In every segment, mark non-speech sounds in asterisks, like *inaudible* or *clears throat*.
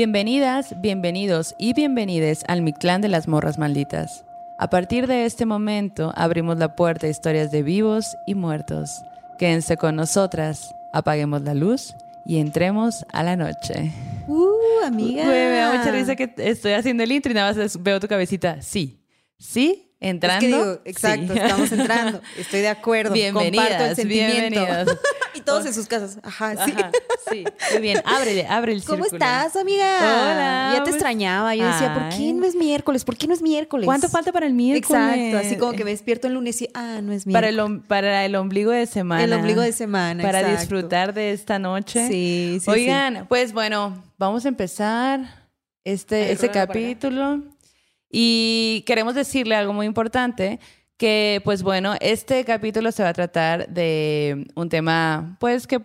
Bienvenidas, bienvenidos y bienvenides al Mi Clan de las Morras Malditas. A partir de este momento abrimos la puerta a historias de vivos y muertos. Quédense con nosotras, apaguemos la luz y entremos a la noche. Uh, amiga. Güey, me da mucha risa que estoy haciendo el intro y nada más veo tu cabecita. Sí, sí, entrando. Es que digo, exacto, Sí. estamos entrando. *laughs* Estoy de acuerdo. El Bienvenidas, sentimiento. bienvenidas. Y todos en sus casas. Ajá, sí. Ajá, sí, muy bien. Ábrele, abre el *laughs* ¿Cómo círculo. estás, amiga? Hola, Ya te pues- extrañaba. Yo decía, ¿por qué no es miércoles? ¿Por qué no es miércoles? ¿Cuánto falta para el miércoles? Exacto, así como que me despierto el lunes y, ah, no es Para miércoles. el, om- para el ombligo de semana. El ombligo de semana, Para exacto. disfrutar de esta noche. Sí, sí, Oigan, pues bueno, vamos a empezar este, este para capítulo. Y queremos decirle algo muy importante, que pues bueno, este capítulo se va a tratar de un tema pues que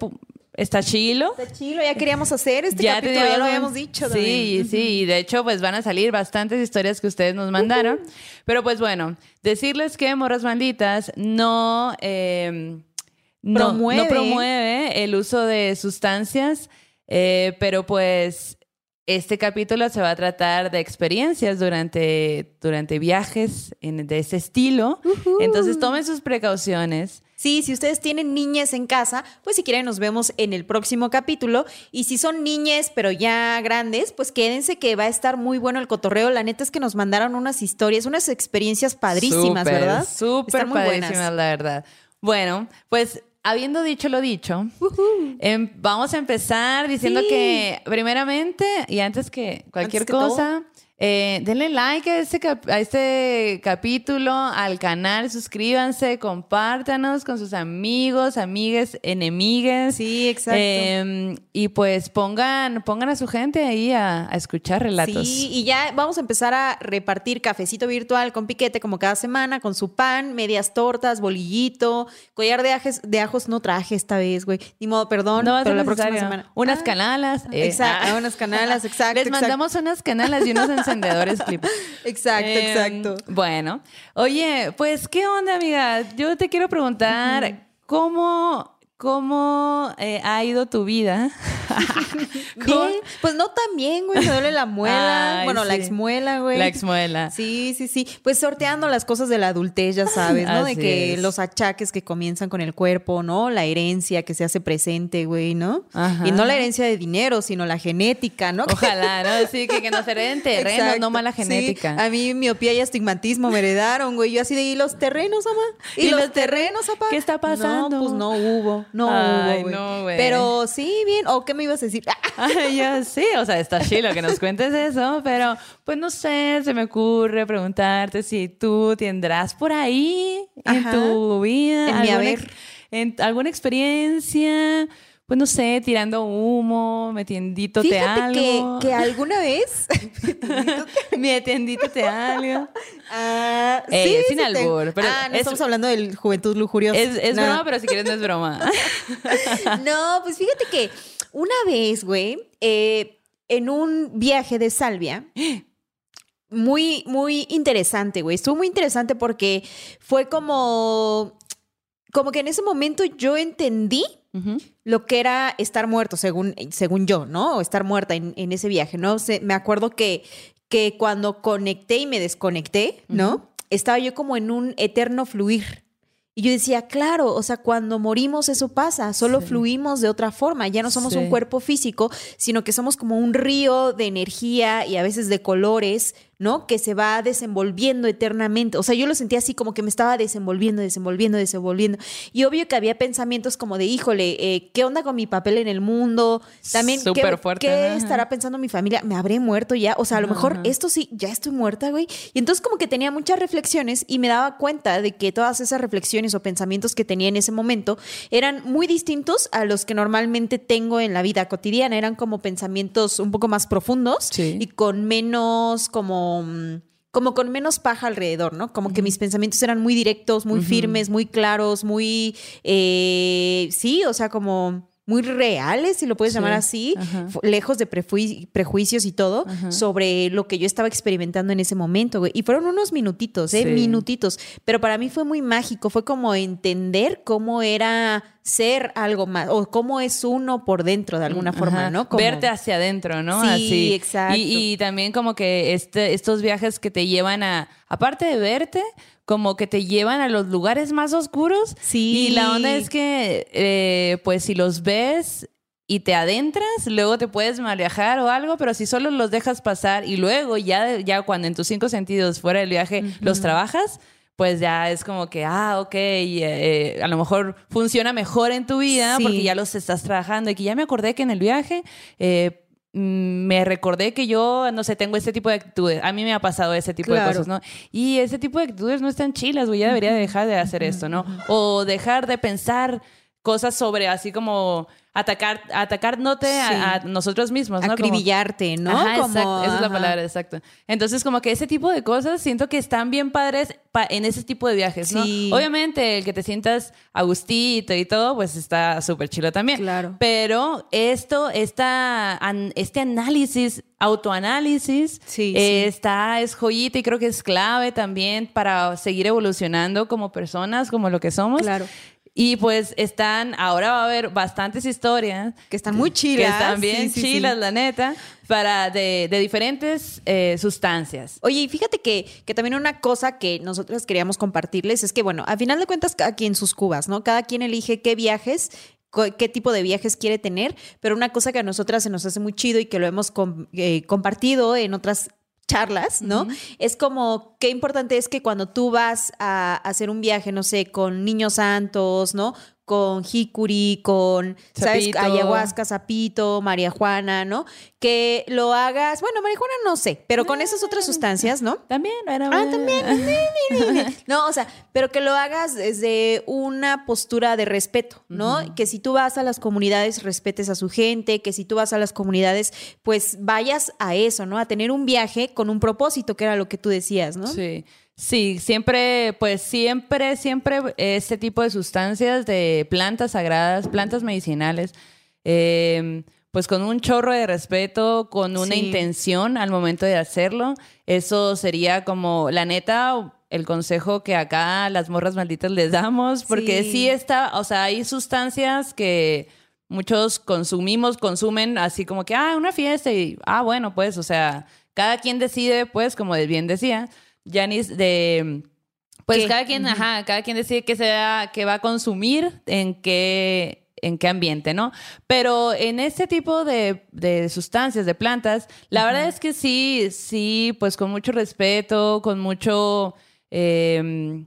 está chilo. Está chilo, ya queríamos hacer este capítulo, ya lo teníamos- habíamos dicho. Sí, también. sí, y de hecho pues van a salir bastantes historias que ustedes nos mandaron. Pero pues bueno, decirles que Morras Malditas no, eh, no, Promueve. no promueve el uso de sustancias, eh, pero pues este capítulo se va a tratar de experiencias durante, durante viajes en- de ese estilo. Entonces tomen sus precauciones. Sí, si ustedes tienen niñas en casa, pues si quieren nos vemos en el próximo capítulo. Y si son niñas, pero ya grandes, pues quédense que va a estar muy bueno el cotorreo. La neta es que nos mandaron unas historias, unas experiencias padrísimas, Súper, ¿verdad? Súper padrísimas, buenas. la verdad. Bueno, pues habiendo dicho lo dicho, em, vamos a empezar diciendo Sí. que primeramente y antes que cualquier Antes que cosa, eh, denle like a este, a este capítulo, al canal, suscríbanse, compártanos con sus amigos, amigues, enemigues. Sí, exacto. Em, y pues pongan, pongan a su gente ahí a, a escuchar relatos. Sí, y ya vamos a empezar a repartir cafecito virtual con piquete como cada semana, con su pan, medias tortas, bolillito, collar de, ajes, de ajos no traje esta vez, güey. Ni modo, perdón, No pero la próxima semana. Unas Ah, canalas. eh, Exacto, ah. unas canalas, *laughs* exacto. Les exacto. mandamos unas canalas y unos *laughs* encendedores clip. *laughs* Exacto, Eh, exacto. Bueno, oye, pues, ¿qué onda, amiga? Yo te quiero preguntar, ¿cómo, cómo eh, ha ido tu vida? *laughs* ¿Cómo- Bien, pues no tan bien, güey. Me duele la muela. Ay, bueno, la sí. exmuela, güey. La exmuela. Sí, sí, sí. Pues sorteando las cosas de la adultez, ya sabes, ¿no? de que es. los achaques que comienzan con el cuerpo, ¿no? La herencia que se hace presente, güey, ¿no? Ajá. Y no la herencia de dinero, sino la genética, ¿no? *laughs* Ojalá, ¿no? Sí, que, que nos hereden terrenos, Exacto. no mala Sí, genética. a mí miopía y astigmatismo me heredaron, güey. Yo así de, ¿y los terrenos, mamá? ¿Y, ¿Y los, los terrenos, papá? ¿Qué está pasando? No, pues no hubo, no Ay, hubo, güey. no, güey. Pero sí, bien. ¿O qué me ibas a decir? *laughs* Ay, ya sí, o sea, está chilo que nos cuentes eso, pero pues no sé, se me ocurre preguntarte si tú tendrás por ahí en tu vida En mi alguna, haber. ex- en- alguna experiencia, pues no sé, tirando humo, metiendítote Fíjate que, algo. que alguna vez... *laughs* Metiendítote algo. *laughs* Ah, sí, es sin sí albur, pero ah, no es- estamos hablando del juventud lujuriosa. Es, es No. broma, pero si quieres no es broma. *laughs* No, pues fíjate que una vez, güey, eh, en un viaje de salvia, muy, muy interesante, güey. Estuvo muy interesante porque fue como, como que en ese momento yo entendí. Lo que era estar muerto, según, según yo, ¿no? O estar muerta en, en ese viaje, ¿no? Se- me acuerdo que, que cuando conecté y me desconecté, ¿no? Estaba yo como en un eterno fluir. Y yo decía, claro, o sea, cuando morimos eso pasa, solo Sí. fluimos de otra forma, ya no somos Sí. un cuerpo físico, sino que somos como un río de energía y a veces de colores, ¿no? Que se va desenvolviendo eternamente. O sea, yo lo sentía así como que me estaba desenvolviendo, desenvolviendo, desenvolviendo. Y obvio que había pensamientos como de, híjole, eh, ¿qué onda con mi papel en el mundo? También, ¿qué, Súper fuerte, ¿qué ajá. estará pensando mi familia? ¿Me habré muerto ya? O sea, a lo mejor ajá. esto sí, ya estoy muerta, güey. Y entonces como que tenía muchas reflexiones y me daba cuenta de que todas esas reflexiones o pensamientos que tenía en ese momento eran muy distintos a los que normalmente tengo en la vida cotidiana. Eran como pensamientos un poco más profundos Sí. y con menos como... mm, como con menos paja alrededor, ¿no? Como que mis pensamientos eran muy directos, muy firmes, muy claros, muy, eh, sí, o sea, como muy reales, si lo puedes Sí, llamar así, ajá. lejos de prejuicios y todo, Ajá. sobre lo que yo estaba experimentando en ese momento, güey. Y fueron unos minutitos, ¿eh? Sí. Minutitos. Pero para mí fue muy mágico, fue como entender cómo era ser algo más, o cómo es uno por dentro de alguna forma, Ajá. ¿no? Como- Verte hacia adentro, ¿no? Sí, Así. exacto. Y, y también como que este, estos viajes que te llevan a, aparte de verte, como que te llevan a los lugares más oscuros. Sí. Y la onda es que, eh, pues si los ves y te adentras, luego te puedes mal viajar o algo, pero si solo los dejas pasar y luego ya, ya cuando en tus cinco sentidos fuera del viaje los trabajas, pues ya es como que, ah, ok, eh, a lo mejor funciona mejor en tu vida Sí. porque ya los estás trabajando y que ya me acordé que en el viaje... eh, me recordé que yo, no sé, tengo este tipo de actitudes. A mí me ha pasado ese tipo Claro. de cosas, ¿no? Y ese tipo de actitudes no están chilas, güey. Ya debería dejar de hacer esto, ¿no? O dejar de pensar cosas sobre así como atacar, atacándote Sí. a, a nosotros mismos, ¿no? Acribillarte, ¿no? Ajá, Como- exacto, esa es la palabra, exacto. Entonces, como que ese tipo de cosas siento que están bien padres pa- en ese tipo de viajes, ¿no? Sí. Obviamente, el que te sientas a gustito y todo, pues está súper chido también. Claro. Pero esto, esta, an- este análisis, autoanálisis, Sí, eh, sí. está, es joyita y creo que es clave también para seguir evolucionando como personas, como lo que somos. Claro. Y pues están, ahora va a haber bastantes historias Que están muy que chilas. están bien Sí, sí, sí. chilas, la neta, para de, de diferentes eh, sustancias. Oye, y fíjate que, que también una cosa que nosotros queríamos compartirles es que, bueno, a final de cuentas, cada quien sus cubas, ¿no? Cada quien elige qué viajes, qué tipo de viajes quiere tener, pero una cosa que a nosotras se nos hace muy chido y que lo hemos com- eh, compartido en otras charlas, ¿no? Es como qué importante es que cuando tú vas a hacer un viaje, no sé, con niños santos, ¿no? Con jicuri, con, ¿sabes? Ayahuasca, sapito, María Juana, ¿no? Que lo hagas, bueno, María Juana no sé, pero con esas otras sustancias, ¿no? También, era Ah, también. *laughs* *laughs* No, o sea, pero que lo hagas desde una postura de respeto, ¿no? Que si tú vas a las comunidades, respetes a su gente, que si tú vas a las comunidades, pues vayas a eso, ¿no? A tener un viaje con un propósito, que era lo que tú decías, ¿no? Sí. Sí, siempre, pues siempre, siempre este tipo de sustancias de plantas sagradas, plantas medicinales, eh, pues con un chorro de respeto, con una Sí. intención al momento de hacerlo, eso sería como, la neta, el consejo que acá las morras malditas les damos, porque Sí. sí está, o sea, hay sustancias que muchos consumimos, consumen así como que, ah, una fiesta y, ah, bueno, pues, o sea, cada quien decide, pues, como bien decía, Janice, de, pues ¿Qué? cada quien, ajá, cada quien decide qué sea, qué va a consumir, en qué, en qué ambiente, ¿no? Pero en este tipo de, de sustancias, de plantas, la verdad es que sí, sí, pues con mucho respeto, con mucho... eh,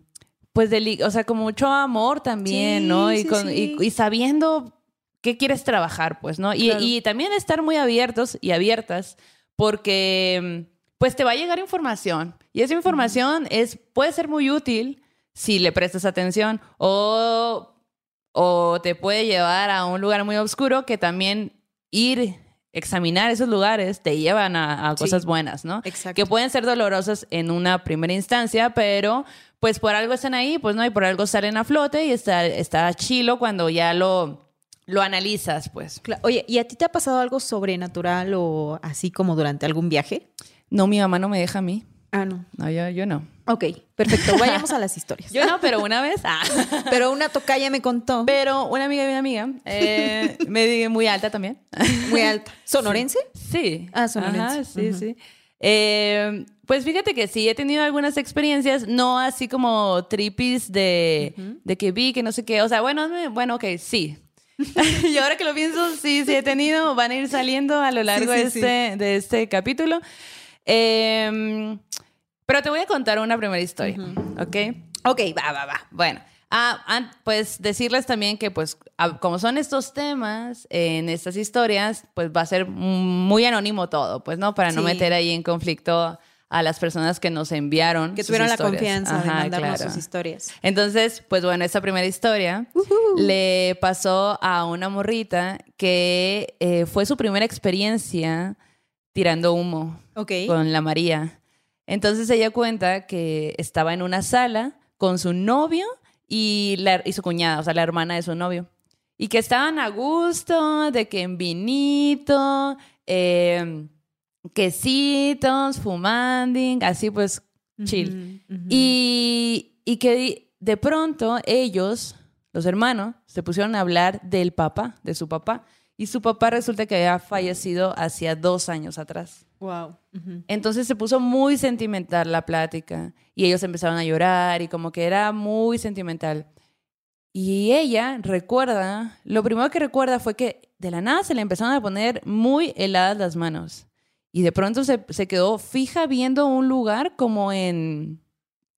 pues, deli- o sea, con mucho amor también, Sí, ¿no? Y, sí, con, sí. y, y sabiendo qué quieres trabajar, pues, ¿no? Y, Claro. y también estar muy abiertos y abiertas, porque pues te va a llegar información. Y esa información es, puede ser muy útil si le prestas atención o, o te puede llevar a un lugar muy oscuro que también ir, examinar esos lugares te llevan a, a Sí. cosas buenas, ¿no? Exacto. Que pueden ser dolorosas en una primera instancia, pero pues por algo están ahí, pues no, y por algo salen a flote y está, está chilo cuando ya lo, lo analizas, pues. Oye, ¿y a ti te ha pasado algo sobrenatural o así como durante algún viaje? No, mi mamá no me deja a mí. Ah, no. No, yo, yo no. Ok, perfecto. Vayamos a las historias. Yo no, pero una vez. ah. Pero una tocaya me contó. Pero una amiga de una amiga, eh, me di muy alta también. Muy alta. ¿Sonorense? Sí. Ah, sonorense. Ajá, sí, sí. Eh, pues fíjate que sí, he tenido algunas experiencias, no así como tripis de, de que vi, que no sé qué. O sea, bueno, bueno, ok, sí. *laughs* y ahora que lo pienso, sí, sí he tenido, van a ir saliendo a lo largo sí, de, sí. este, de este capítulo. Eh, pero te voy a contar una primera historia, ¿ok? Ok, va, va, va. Bueno, ah, pues decirles también que pues a- como son estos temas en estas historias, pues va a ser muy anónimo todo, pues no, para no Sí. meter ahí en conflicto a las personas que nos enviaron. Que sus tuvieron la confianza de Ajá, mandarnos claro. sus historias. Entonces, pues bueno, esta primera historia le pasó a una morrita que eh, fue su primera experiencia tirando humo con la María. Entonces ella cuenta que estaba en una sala con su novio y, la- y su cuñada, o sea, la hermana de su novio. Y que estaban a gusto, de que en vinito, eh, quesitos, fumanding, así pues chill. Y, y que de pronto ellos, los hermanos se pusieron a hablar del papá, de su papá. Y su papá resulta que había fallecido hacía dos años atrás. Wow. Entonces se puso muy sentimental la plática y ellos empezaron a llorar y como que era muy sentimental. Y ella recuerda, lo primero que recuerda fue que de la nada se le empezaron a poner muy heladas las manos. Y de pronto se, se quedó fija viendo un lugar como en,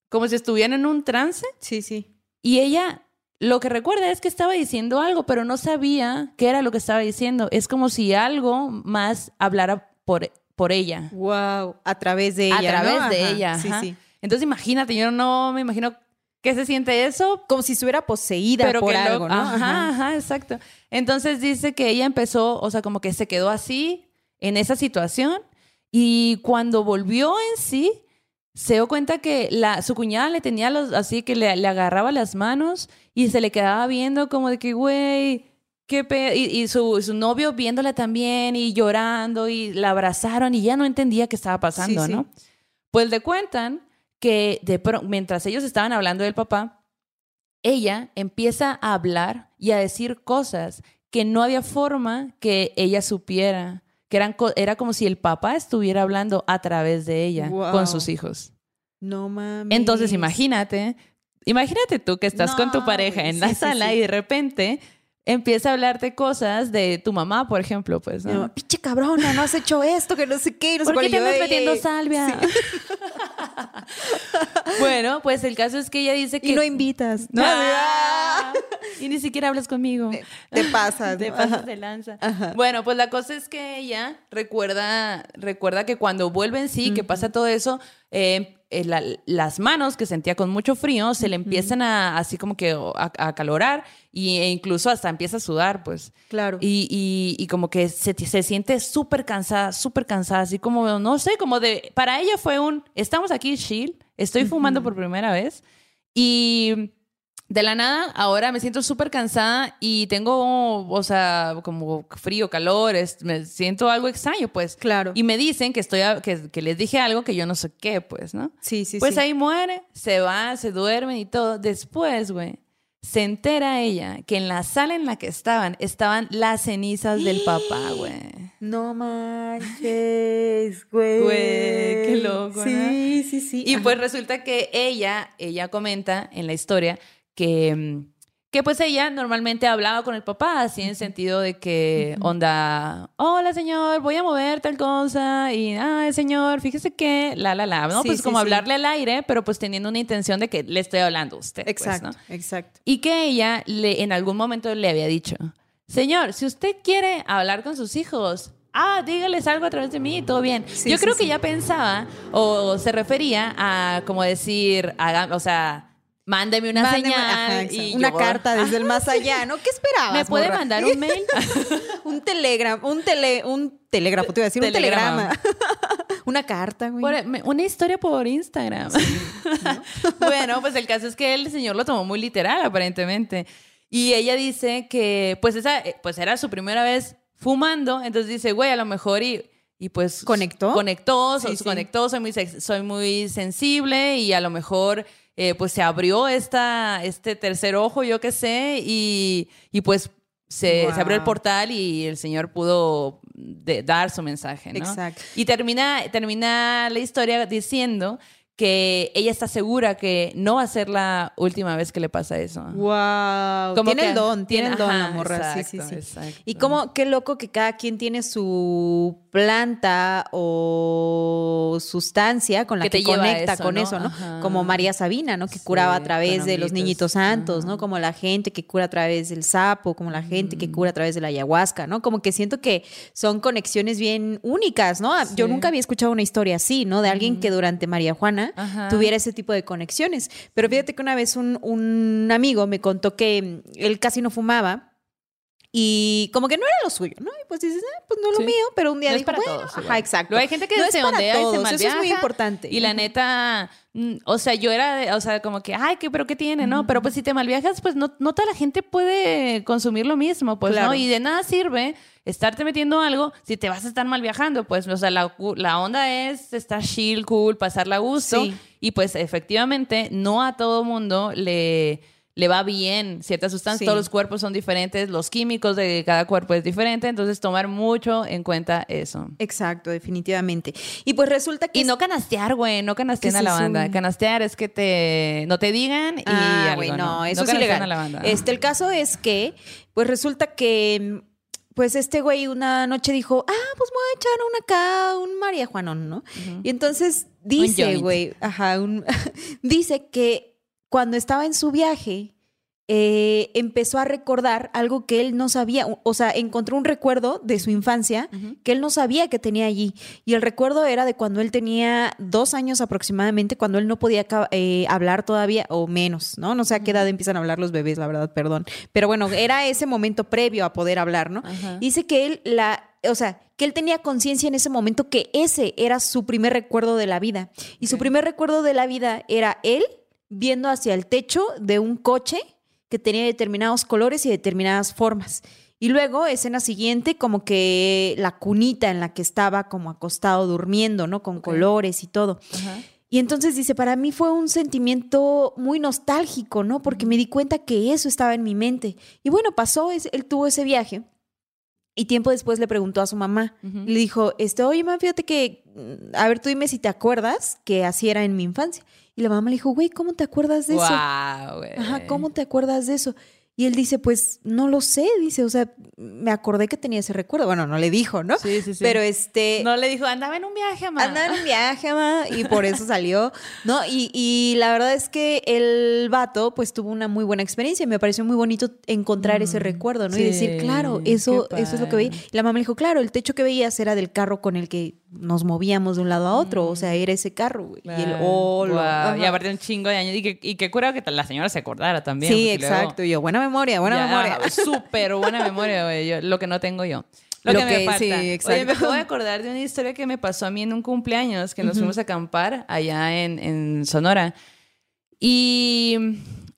como si estuviera en un trance. Sí, sí. Y ella lo que recuerda es que estaba diciendo algo, pero no sabía qué era lo que estaba diciendo. Es como si algo más hablara por, por ella. Wow. A través de ella. A través ¿no? de Ajá. ella. Sí, ajá. sí. Entonces imagínate, yo no me imagino qué se siente eso, Como si estuviera poseída pero por que lo- algo, ¿no? Ajá, ajá, exacto. Entonces dice que ella empezó, o sea, como que se quedó así en esa situación y cuando volvió en sí, se dio cuenta que la, su cuñada le tenía los, así que le, le agarraba las manos y se le quedaba viendo como de que, güey, qué pe... Y, y su, su novio viéndola también y llorando y la abrazaron y ya no entendía qué estaba pasando, Sí, sí. ¿no? Pues le cuentan que de mientras ellos estaban hablando del papá, ella empieza a hablar y a decir cosas que no había forma que ella supiera, que eran era como si el papá estuviera hablando a través de ella Wow. con sus hijos. No mames. Entonces, imagínate, imagínate tú que estás con tu pareja en la sí, sala sí. y de repente empieza a hablarte cosas de tu mamá, por ejemplo, pues, ¿no? mamá, pinche cabrona, no has hecho esto, que no sé qué, no sé ¿Por qué cuál". te andas "Ey, metiendo ey". salvia? *laughs* bueno, pues el caso es que ella dice que... Y no invitas. ¿no? Ah, *laughs* y ni siquiera hablas conmigo. Te pasas. *laughs* Te pasas Ajá. de lanza. Ajá. Bueno, pues la cosa es que ella recuerda, recuerda que cuando vuelve en sí, que pasa todo eso, eh, eh, la- las manos que sentía con mucho frío se le empiezan a así como que a, a acalorar y, e incluso hasta empieza a sudar, pues. Claro. Y, y- y como que se, se siente súper cansada, súper cansada, así como, no sé, como de, para ella fue un, estamos aquí chill, estoy fumando por primera vez y de la nada ahora me siento súper cansada y tengo, o sea, como frío, calor, es- me siento algo extraño, pues. Claro. Y me dicen que, estoy, a- que, que les dije algo que yo no sé qué, pues, ¿no? Sí, sí, pues sí. ahí muere, se va, se duermen y todo. Después, güey, se entera ella que en la sala en la que estaban estaban las cenizas del papá, *gasps* güey. No manches, güey. Güey, qué loco, Sí, sí, sí. Y pues resulta que ella, ella comenta en la historia que, mm, que pues ella normalmente hablaba con el papá, así en sentido de que onda, hola señor, voy a mover tal cosa, y ay señor, fíjese que, la, la, la, ¿no? Sí, pues sí, como sí. hablarle al aire, pero pues teniendo una intención de que le estoy hablando a usted. pues, Exacto, ¿no? exacto. Y que ella le, en algún momento le había dicho, señor, si usted quiere hablar con sus hijos, ah, dígales algo a través de mí, todo bien. Yo creo que ya pensaba o se refería a como decir, haga- o sea, mándeme una Mándeme- señal ajá, y una yo- carta desde el más allá, *laughs* ¿no? ¿Qué esperabas? ¿Me puede morra? mandar un mail? *laughs* un telegram, un tele, un telégrafo, te iba a decir, Telegrama. un telegrama. *laughs* una carta, güey. Por- una historia por Instagram. bueno, pues el caso es que el señor lo tomó muy literal, aparentemente. Y ella dice que, pues, esa, eh, pues era su primera vez fumando. Entonces dice, güey, a lo mejor y, y pues... ¿Conectó? Conectó, Sí, so- sí. conectó, soy muy, soy muy sensible y a lo mejor... eh, pues se abrió esta, este tercer ojo, yo qué sé, y, y pues se, se abrió el portal y el señor pudo de- dar su mensaje, ¿no? Exacto. Y termina, termina la historia diciendo que ella está segura que no va a ser la última vez que le pasa eso. Wow. Como tiene que- el don, tiene el don, ajá, la morra. sí, sí, exacto, sí. exacto. Y como, qué loco que cada quien tiene su planta o sustancia con la Que te conecta eso, con ¿no? eso, ¿no? Ajá. Como María Sabina, ¿no? Que Sí, curaba a través de los niñitos santos, ¿no? Como la gente que cura a través del sapo, como la gente que cura a través de la ayahuasca, ¿no? Como que siento que son conexiones bien únicas, ¿no? Yo Sí. nunca había escuchado una historia así, ¿no? De alguien que durante María Juana Tuviera ese tipo de conexiones. Pero fíjate que una vez un, un amigo me contó que él casi no fumaba y como que no era lo suyo, ¿no? Y pues dices, ah, pues no es lo Sí. mío, pero un día No es dijo, para bueno, todos, ajá, exacto. Luego hay gente que No es se ondea y se todos, eso es malviaja. muy importante. Y la neta, mm, o sea, yo era, de- o sea, como que, ay, ¿qué, pero qué tiene, ¿no? Pero pues si te malviajas, pues no, no toda la gente puede consumir lo mismo, pues, Claro. ¿no? Y de nada sirve estarte metiendo algo si te vas a estar mal viajando, pues, o sea, la, la onda es estar chill, cool, pasarla a gusto. Sí. Y pues efectivamente, no a todo mundo le le va bien ciertas sustancias, Sí. todos los cuerpos son diferentes, los químicos de cada cuerpo es diferente, entonces tomar mucho en cuenta eso. Exacto, definitivamente. Y pues resulta que... Y no canastear, güey, no canastean ¿Qué a la banda. Canastear es que te no te digan y Ah, güey, no, ¿no? eso no es ilegal. a la banda. Este, el caso es que, pues resulta que, pues este güey una noche dijo, ah, pues me voy a echar una acá, un María Juanón, ¿no? Y entonces dice, güey, ajá, un- *laughs* dice que cuando estaba en su viaje, eh, empezó a recordar algo que él no sabía, o- sea, encontró un recuerdo de su infancia que él no sabía que tenía allí. Y el recuerdo era de cuando él tenía dos años aproximadamente, cuando él no podía eh, hablar todavía, o menos, ¿no? No sé a qué edad empiezan a hablar los bebés, la verdad, perdón. Pero bueno, era ese momento previo a poder hablar, ¿no? Dice que él, la, o sea, que él tenía conciencia en ese momento que ese era su primer recuerdo de la vida. Y su primer recuerdo de la vida era él viendo hacia el techo de un coche que tenía determinados colores y determinadas formas. Y luego, escena siguiente, como que la cunita en la que estaba como acostado durmiendo, ¿no? Con colores y todo. Ajá. Y entonces dice, para mí fue un sentimiento muy nostálgico, ¿no? Porque me di cuenta que eso estaba en mi mente. Y bueno, pasó, es- él tuvo ese viaje. Y tiempo después le preguntó a su mamá. Le dijo, este, oye, mamá, fíjate que, mm, a ver, tú dime si te acuerdas que así era en mi infancia. Y la mamá le dijo, güey, ¿cómo te acuerdas de eso? Guau, güey. Ajá, ¿cómo te acuerdas de eso? Y él dice, pues no lo sé, dice, o sea, me acordé que tenía ese recuerdo. Bueno, no le dijo, ¿no? Sí, sí, sí. Pero este... no le dijo, andaba en un viaje, mamá. Andaba en un viaje, mamá, y por eso salió, ¿no? Y, y la verdad es que el vato, pues, tuvo una muy buena experiencia y me pareció muy bonito encontrar ese Mm, recuerdo, ¿no? y decir, claro, eso, eso es lo que veía. Y la mamá le dijo, claro, el techo que veías era del carro con el que nos movíamos de un lado a otro, o sea, era ese carro, güey. Y el oh, ajá. Y aparte un chingo de años. Y que, y que cura que la señora se acordara también. Sí, luego- exacto. Y yo, buena memoria, buena Ya, memoria. *laughs* Súper buena memoria, güey. Yo- Lo que no tengo yo. Lo, Lo que, que- me falta. sí, Oye, exacto. me acabo de acordar de una historia que me pasó a mí en un cumpleaños, que nos fuimos a acampar allá en, en Sonora. Y,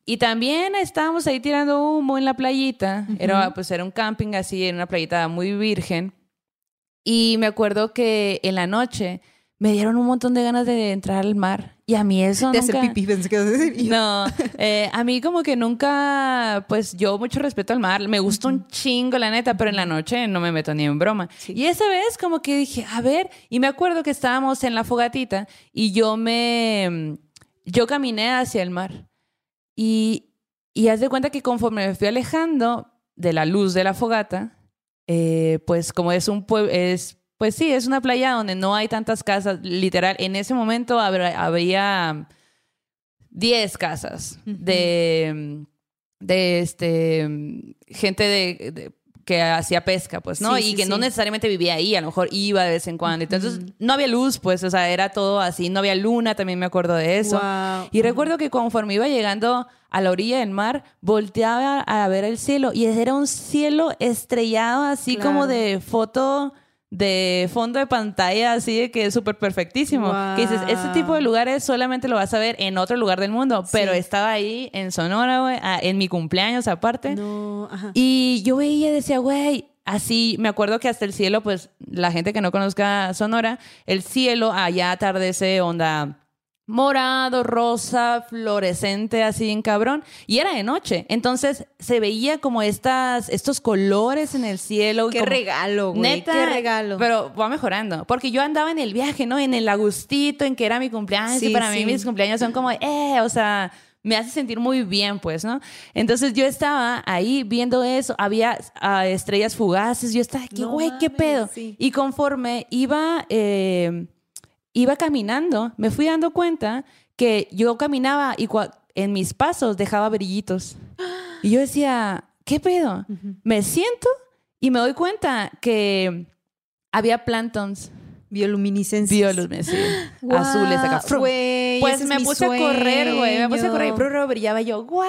y también estábamos ahí tirando humo en la playita. Era, pues, era un camping así, en una playita muy virgen. Y me acuerdo que en la noche me dieron un montón de ganas de entrar al mar. Y a mí eso De nunca... hacer pipí, pensé que decir. *laughs* No, eh, a mí como que nunca, pues yo mucho respeto al mar, me gusta un chingo la neta, pero en la noche no me meto ni en broma. Sí. Y esa vez como que dije, a ver, y me acuerdo que estábamos en la fogatita y yo me, yo caminé hacia el mar y, y haz de cuenta que conforme me fui alejando de la luz de la fogata, eh, pues como es un pueblo, es, pues sí, es una playa donde no hay tantas casas, literal, en ese momento había 10 casas de, de este, gente de, de- que hacía pesca, pues, ¿no? Sí, y sí, que no necesariamente vivía ahí, a lo mejor iba de vez en cuando. Entonces, no había luz, pues, o sea, era todo así, no había luna, también me acuerdo de eso. Y recuerdo que conforme iba llegando a la orilla del mar, volteaba a ver el cielo y era un cielo estrellado, así Claro. como de foto de fondo de pantalla, así de que es súper perfectísimo. Que dices, este tipo de lugares solamente lo vas a ver en otro lugar del mundo, pero estaba ahí en Sonora, güey, en mi cumpleaños aparte. No, ajá. Y yo veía y decía, güey, así, me acuerdo que hasta el cielo, pues la gente que no conozca Sonora, el cielo allá atardece onda morado, rosa, fluorescente, así en cabrón. Y era de noche. Entonces se veía como estas, estos colores en el cielo. Qué como- regalo, güey. Neta, Qué regalo. Pero va mejorando. Porque yo andaba en el viaje, ¿no? En el agustito, en que era mi cumpleaños. y Sí, para sí. mí mis cumpleaños son como, eh, o sea, me hace sentir muy bien, pues, ¿no? Entonces yo estaba ahí viendo eso. Había ah, estrellas fugaces. Yo estaba aquí, No güey, ¿qué mames, pedo? sí. Y conforme iba, eh, iba caminando, me fui dando cuenta que yo caminaba y en mis pasos dejaba brillitos. Y yo decía, ¿qué pedo? Me siento y me doy cuenta que había plantons Bioluminiscencia. bioluminescentes *gasps* azules acá. Güey, Pues ese es me mi puse a correr, güey. Me puse a correr brr, brillaba yo, güey.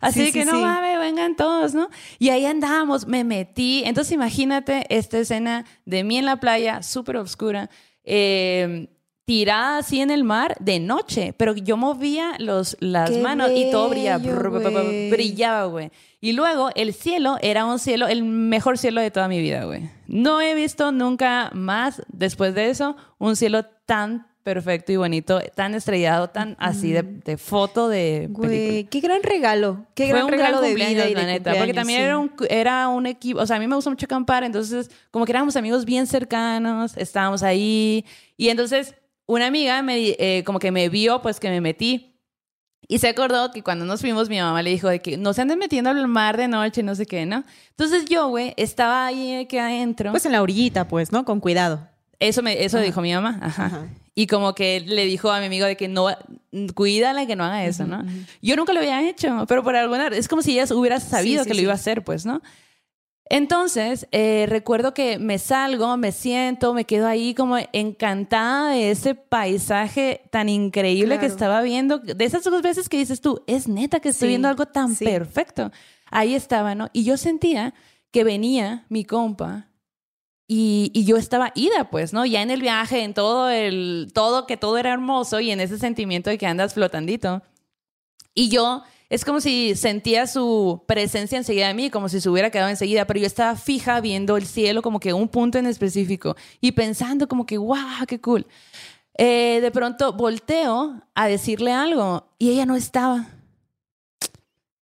Así Sí, de que sí, no sí. mames, vengan todos, ¿no? Y ahí andábamos, me metí. Entonces imagínate esta escena de mí en la playa, súper oscura, eh, tirada así en el mar de noche. Pero yo movía los, las Qué manos y todo brillaba, bello, brillaba, güey. Y luego el cielo era un cielo, el mejor cielo de toda mi vida, güey. No he visto nunca más, después de eso, un cielo tan, perfecto y bonito, tan estrellado, tan así de, de foto de. Güey, qué gran regalo. Qué Fue gran un regalo gran de vida y de la neta, porque también sí. era, un, era un equipo, o sea, a mí me gusta mucho acampar, entonces como que éramos amigos bien cercanos, estábamos ahí, y entonces una amiga me, eh, como que me vio, pues que me metí, y se acordó que cuando nos fuimos, mi mamá le dijo de que no se anden metiendo al mar de noche, no sé qué, ¿no? Entonces yo, güey, estaba ahí que adentro. Pues en la orillita, pues, ¿no? Con cuidado. Eso, me, eso dijo mi mamá. Ajá. Ajá. Y como que le dijo a mi amigo de que no, cuídala que no haga eso, ¿no? Yo nunca lo había hecho, pero por alguna es como si ella hubiera sabido sí, que lo sí. iba a hacer, pues, ¿no? Entonces, eh, recuerdo que me salgo, me siento, me quedo ahí como encantada de ese paisaje tan increíble que estaba viendo. De esas dos veces que dices tú, es neta que estoy Sí, viendo algo tan sí. perfecto. Ahí estaba, ¿no? Y yo sentía que venía mi compa y, y yo estaba ida, pues, ¿no? Ya en el viaje, en todo el, todo, que todo era hermoso y en ese sentimiento de que andas flotandito. Y yo, es como si sentía su presencia enseguida de mí, como si se hubiera quedado enseguida, pero yo estaba fija viendo el cielo como que un punto en específico y pensando como que, wow, qué cool. Eh, de pronto volteo a decirle algo y ella no estaba.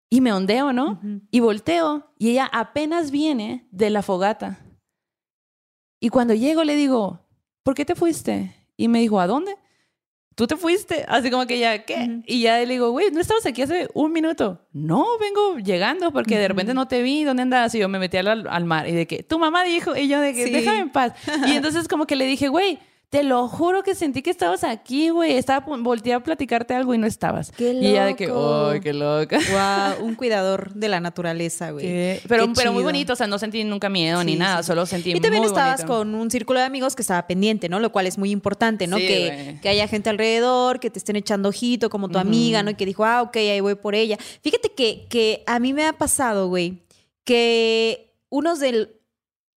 Y me ondeo, ¿no? Y volteo y ella apenas viene de la fogata. Y cuando llego le digo, ¿por qué te fuiste? Y me dijo, ¿a dónde? ¿Tú te fuiste? Así como que ya, ¿qué? Ujú. Y ya le digo, güey, ¿no estabas aquí hace un minuto? No, vengo llegando porque de repente no te vi. ¿Dónde andabas? Y yo me metí al, al mar. Y de que, tu mamá dijo. Y yo de que, Sí. déjame en paz. *laughs* Y entonces como que le dije, güey, te lo juro que sentí que estabas aquí, güey. Estaba, volteé a platicarte algo y no estabas. ¡Qué Y ella de que, loco! ¡ay, qué loca! *laughs* Wow, un cuidador de la naturaleza, güey. Qué- Pero, Qué pero muy bonito, o sea, no sentí nunca miedo ni nada, sí. solo sentí Y también muy estabas bonito. con un círculo de amigos que estaba pendiente, ¿no? Lo cual es muy importante, ¿no? Sí, que, que haya gente alrededor, que te estén echando ojito, como tu amiga, ¿no? Y que dijo, ah, ok, ahí voy por ella. Fíjate que, que a mí me ha pasado, güey, que unos del.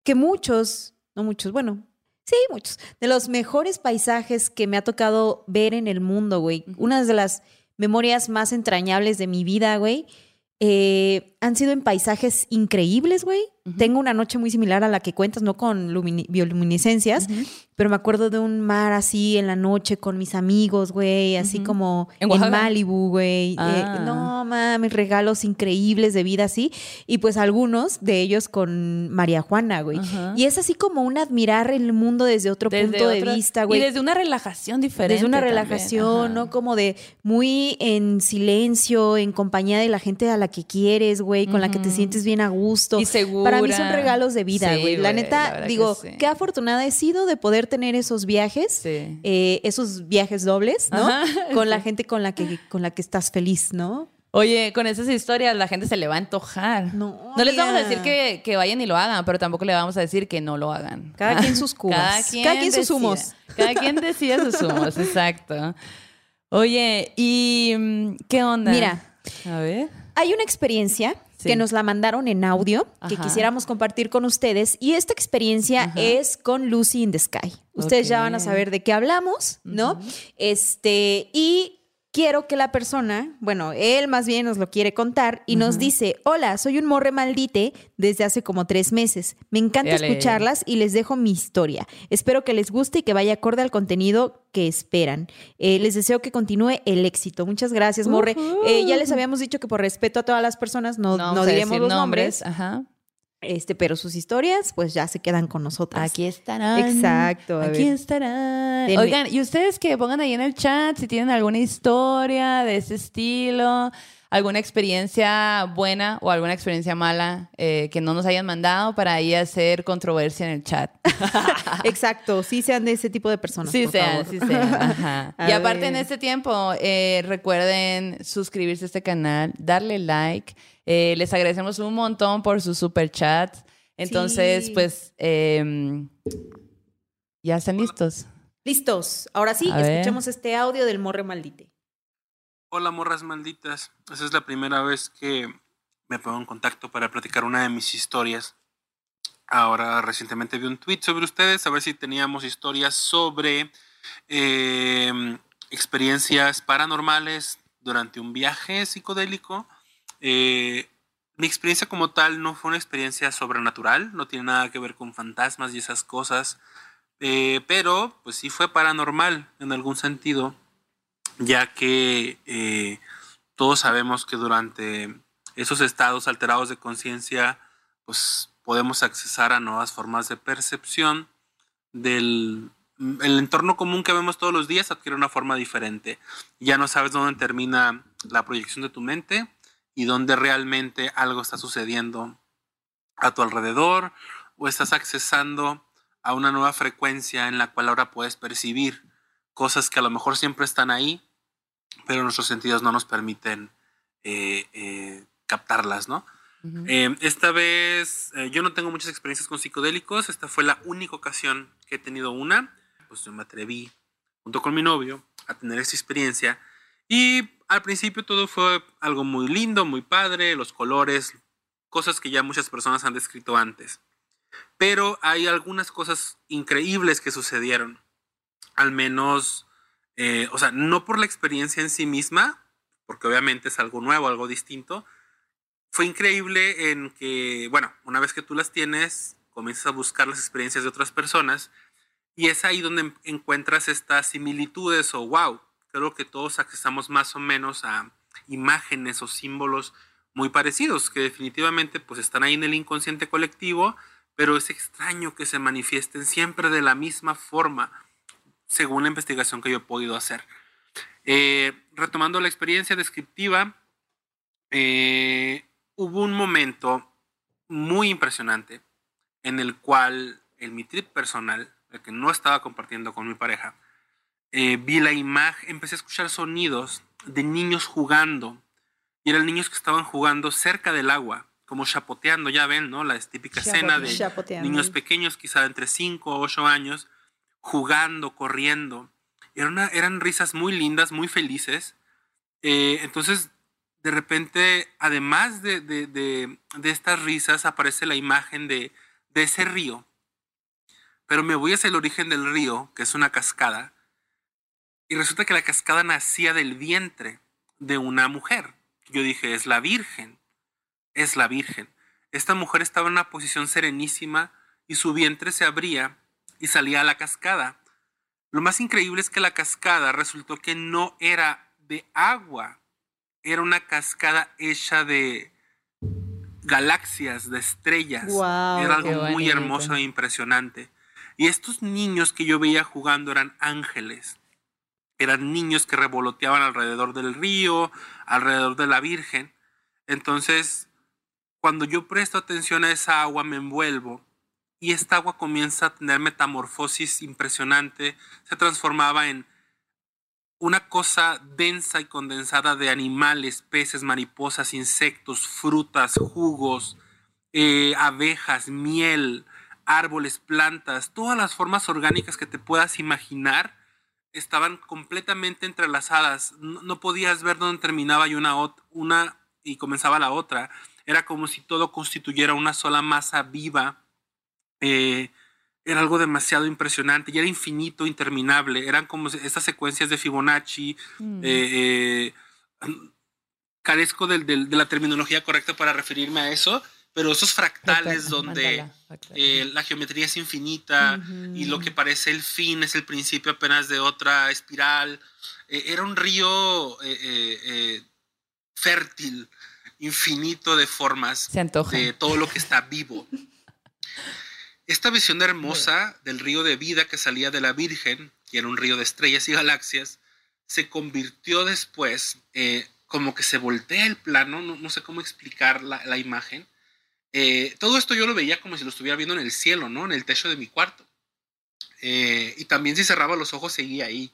que muchos, no muchos, bueno. Sí, muchos. De los mejores paisajes que me ha tocado ver en el mundo, güey. Unas de las memorias más entrañables de mi vida, güey. eh, han sido en paisajes increíbles, güey. Tengo una noche muy similar a la que cuentas, no con lumini- bioluminiscencias, pero me acuerdo de un mar así en la noche con mis amigos, güey, así como ¿En? Malibu, güey. Eh, Ah. no mames, regalos increíbles de vida así. Y pues algunos de ellos con María Juana, güey. Y es así como un admirar el mundo desde otro Desde punto de vista, güey. Y desde una relajación diferente. Desde una relajación. ¿no? Como de muy en silencio, en compañía de la gente a la que quieres, güey, con la que te sientes bien a gusto. Y segura. Para mí son regalos de vida, Sí, güey. la neta, la digo, sí. qué afortunada he sido de poder tener esos viajes, Sí. eh, esos viajes dobles, ¿no? Ajá, *laughs* con la gente con la que con la que estás feliz, ¿no? Oye, con esas historias la gente se le va a antojar. No, les vamos a decir que, que vayan y lo hagan, pero tampoco le vamos a decir que no lo hagan. Cada quien sus cubas. Cada quien sus decida. humos. Cada quien decide sus humos, *laughs* exacto. Oye, ¿y mm, qué onda? Mira. A ver. Hay una experiencia Sí. que nos la mandaron en audio que quisiéramos compartir con ustedes y esta experiencia Ajá. es con Lucy in the Sky. Ustedes ya van a saber de qué hablamos, ¿no? Este, y quiero que la persona, bueno, él más bien nos lo quiere contar y nos dice, hola, soy un morre maldite desde hace como tres meses. Me encanta escucharlas y les dejo mi historia. Espero que les guste y que vaya acorde al contenido que esperan. Eh, les deseo que continúe el éxito. Muchas gracias, Morre. Eh, ya les habíamos dicho que por respeto a todas las personas no, no, a diremos decir los nombres, Ajá. Este, pero sus historias pues ya se quedan con nosotras. Aquí estarán. Exacto, a Aquí ver. estarán. Denme. Oigan, y ustedes que pongan ahí en el chat si tienen alguna historia de ese estilo, alguna experiencia buena o alguna experiencia mala eh, que no nos hayan mandado para ahí hacer controversia en el chat. *laughs* *laughs* Exacto, sí sean de ese tipo de personas. Sí por sean, favor. sí sean. *laughs* Ajá. Y aparte ver. en este tiempo, eh, recuerden suscribirse a este canal, darle like. Eh, les agradecemos un montón por sus super chats. Entonces, Sí. pues, em, ya están listos. Listos. Ahora sí, A ver. escuchemos este audio del Morre Maldite. Hola morras malditas, esa es la primera vez que me pongo en contacto para platicar una de mis historias. Ahora recientemente vi un tweet sobre ustedes, a ver si teníamos historias sobre eh, experiencias paranormales durante un viaje psicodélico. Eh, mi experiencia como tal no fue una experiencia sobrenatural, no tiene nada que ver con fantasmas y esas cosas, Eh, pero pues sí fue paranormal en algún sentido, ya que eh, todos sabemos que durante esos estados alterados de conciencia, pues podemos accesar a nuevas formas de percepción del el entorno común que vemos todos los días adquiere una forma diferente. Ya no sabes dónde termina la proyección de tu mente y dónde realmente algo está sucediendo a tu alrededor o estás accesando a una nueva frecuencia en la cual ahora puedes percibir cosas que a lo mejor siempre están ahí, pero nuestros sentidos no nos permiten eh, eh, captarlas, ¿no? Eh, esta vez yo no tengo muchas experiencias con psicodélicos, esta fue la única ocasión que he tenido una, pues yo me atreví junto con mi novio a tener esta experiencia y al principio todo fue algo muy lindo, muy padre, los colores, cosas que ya muchas personas han descrito antes. Pero hay algunas cosas increíbles que sucedieron. Al menos, eh, o sea, no por la experiencia en sí misma, porque obviamente es algo nuevo, algo distinto. Fue increíble en que, bueno, una vez que tú las tienes, comienzas a buscar las experiencias de otras personas y es ahí donde encuentras estas similitudes o wow, creo que todos accesamos más o menos a imágenes o símbolos muy parecidos que definitivamente pues están ahí en el inconsciente colectivo pero es extraño que se manifiesten siempre de la misma forma, según la investigación que yo he podido hacer. Eh, retomando la experiencia descriptiva, eh, hubo un momento muy impresionante en el cual en mi trip personal, el que no estaba compartiendo con mi pareja, eh, vi la imagen, empecé a escuchar sonidos de niños jugando, y eran niños que estaban jugando cerca del agua como chapoteando, ya ven, ¿no? La típica escena de niños pequeños, quizá entre 5 o 8 años, jugando, corriendo. eran risas muy lindas, muy felices. Eh, entonces, de repente, además de, de, estas risas, aparece la imagen de, ese río. Pero me voy hacia el origen del río, que es una cascada, y resulta que la cascada nacía del vientre de una mujer. Yo dije, es la Virgen es la Virgen. Esta mujer estaba en una posición serenísima y su vientre se abría y salía a la cascada. Lo más increíble es que la cascada resultó que no era de agua, era una cascada hecha de galaxias, de estrellas. era algo muy hermoso e impresionante. Y estos niños que yo veía jugando eran ángeles. Eran niños que revoloteaban alrededor del río, alrededor de la Virgen. Entonces, cuando yo presto atención a esa agua me envuelvo y esta agua comienza a tener metamorfosis impresionante, se transformaba en una cosa densa y condensada de animales, peces, mariposas, insectos, frutas, jugos, eh, abejas, miel, árboles, plantas, todas las formas orgánicas que te puedas imaginar estaban completamente entrelazadas. No, podías ver dónde terminaba y una, una y comenzaba la otra. Era como si todo constituyera una sola masa viva. Eh, era algo demasiado impresionante y era infinito, interminable. Eran como estas secuencias de Fibonacci. Mm. Eh, eh, carezco de, la terminología correcta para referirme a eso, pero esos fractales donde la geometría es infinita y lo que parece el fin es el principio apenas de otra espiral. era un río fértil infinito de formas de todo lo que está vivo. Esta visión hermosa del río de vida que salía de la Virgen, que era un río de estrellas y galaxias, se convirtió después, eh, como que se voltea el plano, no, sé cómo explicar la, imagen. Eh, todo esto yo lo veía como si lo estuviera viendo en el cielo, ¿no? En el techo de mi cuarto. Eh, y también si cerraba los ojos seguía ahí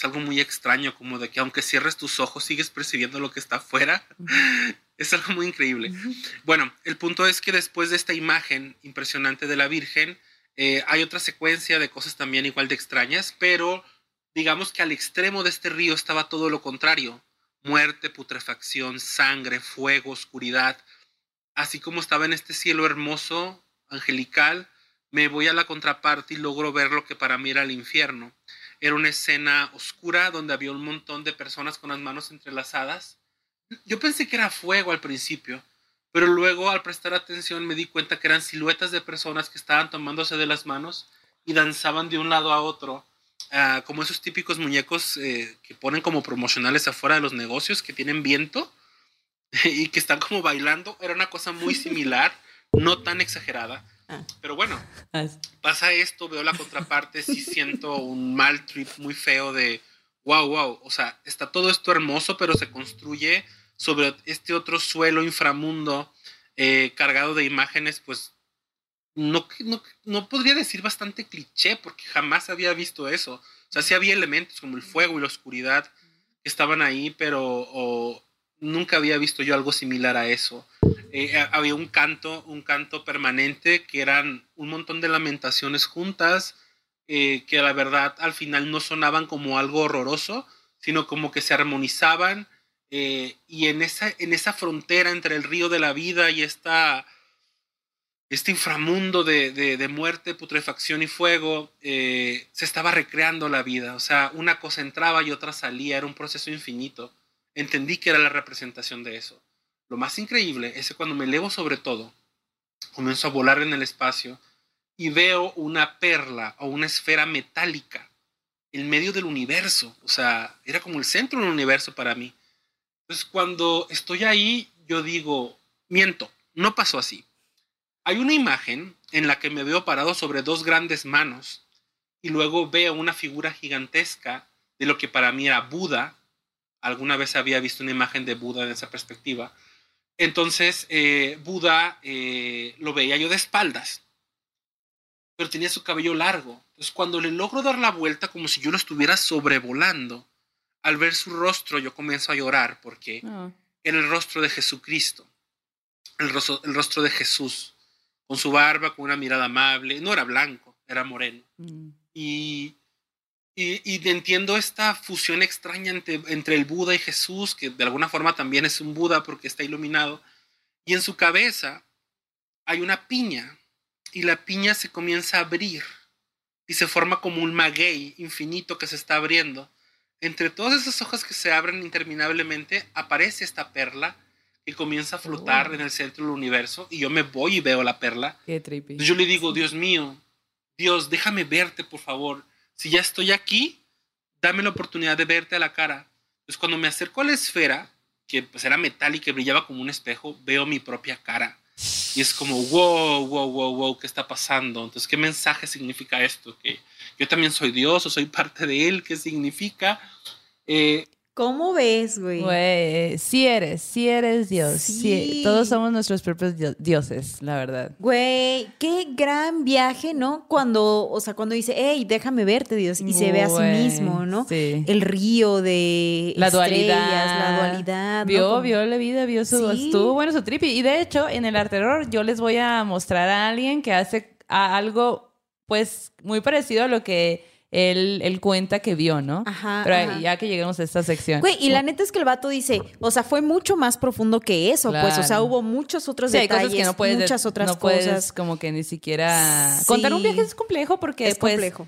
es algo muy extraño, como de que aunque cierres tus ojos sigues percibiendo lo que está afuera. *laughs* es algo muy increíble. Bueno, el punto es que después de esta imagen impresionante de la Virgen, eh, hay otra secuencia de cosas también igual de extrañas, pero digamos que al extremo de este río estaba todo lo contrario. Muerte, putrefacción, sangre, fuego, oscuridad. Así como estaba en este cielo hermoso, angelical, me voy a la contraparte y logro ver lo que para mí era el infierno era una escena oscura donde había un montón de personas con las manos entrelazadas. Yo pensé que era fuego al principio, pero luego al prestar atención me di cuenta que eran siluetas de personas que estaban tomándose de las manos y danzaban de un lado a otro, ah, como esos típicos muñecos eh, que ponen como promocionales afuera de los negocios que tienen viento y que están como bailando. Era una cosa muy similar, no tan exagerada. Ah. Pero bueno, Ah, pasa esto, veo la contraparte, sí siento un mal trip muy feo de, wow, wow, o sea, está todo esto hermoso, pero se construye sobre este otro suelo inframundo eh, cargado de imágenes, pues, no, no, no podría decir bastante cliché, porque jamás había visto eso. O sea, sí había elementos como el fuego y la oscuridad que estaban ahí, pero o, nunca había visto yo algo similar a eso. Eh, ha- había un canto, un canto permanente que eran un montón de lamentaciones juntas, eh, que la verdad al final no sonaban como algo horroroso, sino como que se armonizaban eh, y en esa, en esa frontera entre el río de la vida y esta, este inframundo de, de- de muerte, putrefacción y fuego, eh, se estaba recreando la vida. O sea, una cosa entraba y otra salía, era un proceso infinito. Entendí que era la representación de eso. Lo más increíble es que cuando me elevo sobre todo, comienzo a volar en el espacio y veo una perla o una esfera metálica en medio del universo. O sea, era como el centro del universo para mí. Entonces, cuando estoy ahí, yo digo, miento, no pasó así. Hay una imagen en la que me veo parado sobre dos grandes manos y luego veo una figura gigantesca de lo que para mí era Buda. Alguna vez había visto una imagen de Buda en esa perspectiva. Entonces, eh, Buda eh, lo veía yo de espaldas, pero tenía su cabello largo. Entonces, cuando le logro dar la vuelta como si yo lo estuviera sobrevolando, al ver su rostro yo comienzo a llorar porque no. era el rostro de Jesucristo, el rostro, el rostro de Jesús, con su barba, con una mirada amable. No era blanco, era moreno. Mm. Y, y, y entiendo esta fusión extraña entre, entre el Buda y Jesús, que de alguna forma también es un Buda porque está iluminado. Y en su cabeza hay una piña y la piña se comienza a abrir y se forma como un maguey infinito que se está abriendo. Entre todas esas hojas que se abren interminablemente aparece esta perla que comienza a flotar Oh. en el centro del universo y yo me voy y veo la perla Qué trippy. yo le digo, Dios mío, Dios, déjame verte, por favor. Si ya estoy aquí, dame la oportunidad de verte a la cara. Entonces cuando me acerco a la esfera, que pues era metálica y brillaba como un espejo, veo mi propia cara. Y es como, wow, wow, wow, wow, ¿qué está pasando? Entonces, ¿qué mensaje significa esto? Que yo también soy Dios o soy parte de Él, ¿qué significa? Eh, ¿Cómo ves, güey? Güey, sí eres, sí eres Dios. sí- Sí. todos somos nuestros propios dio- dioses, la verdad. Güey, qué gran viaje, ¿no? Cuando, o sea, cuando dice, hey, déjame verte, Dios, y se ve a sí mismo, ¿no? Sí. El río de La dualidad. la dualidad. Vio, vio la vida, vio su. Sí. Estuvo bueno su trippy. Y de hecho, en el arte horror, yo les voy a mostrar a alguien que hace a- algo, pues, muy parecido a lo que él, él cuenta que vio, ¿no? Ajá, Pero ajá. ya que lleguemos a esta sección. Güey, y la neta es que el vato dice, o sea, fue mucho más profundo que eso, pues, o sea, hubo muchos otros Sí, hay detalles, cosas que no puedes, muchas otras no puedes cosas. como que ni siquiera Sí. contar un viaje es complejo porque Es pues, complejo.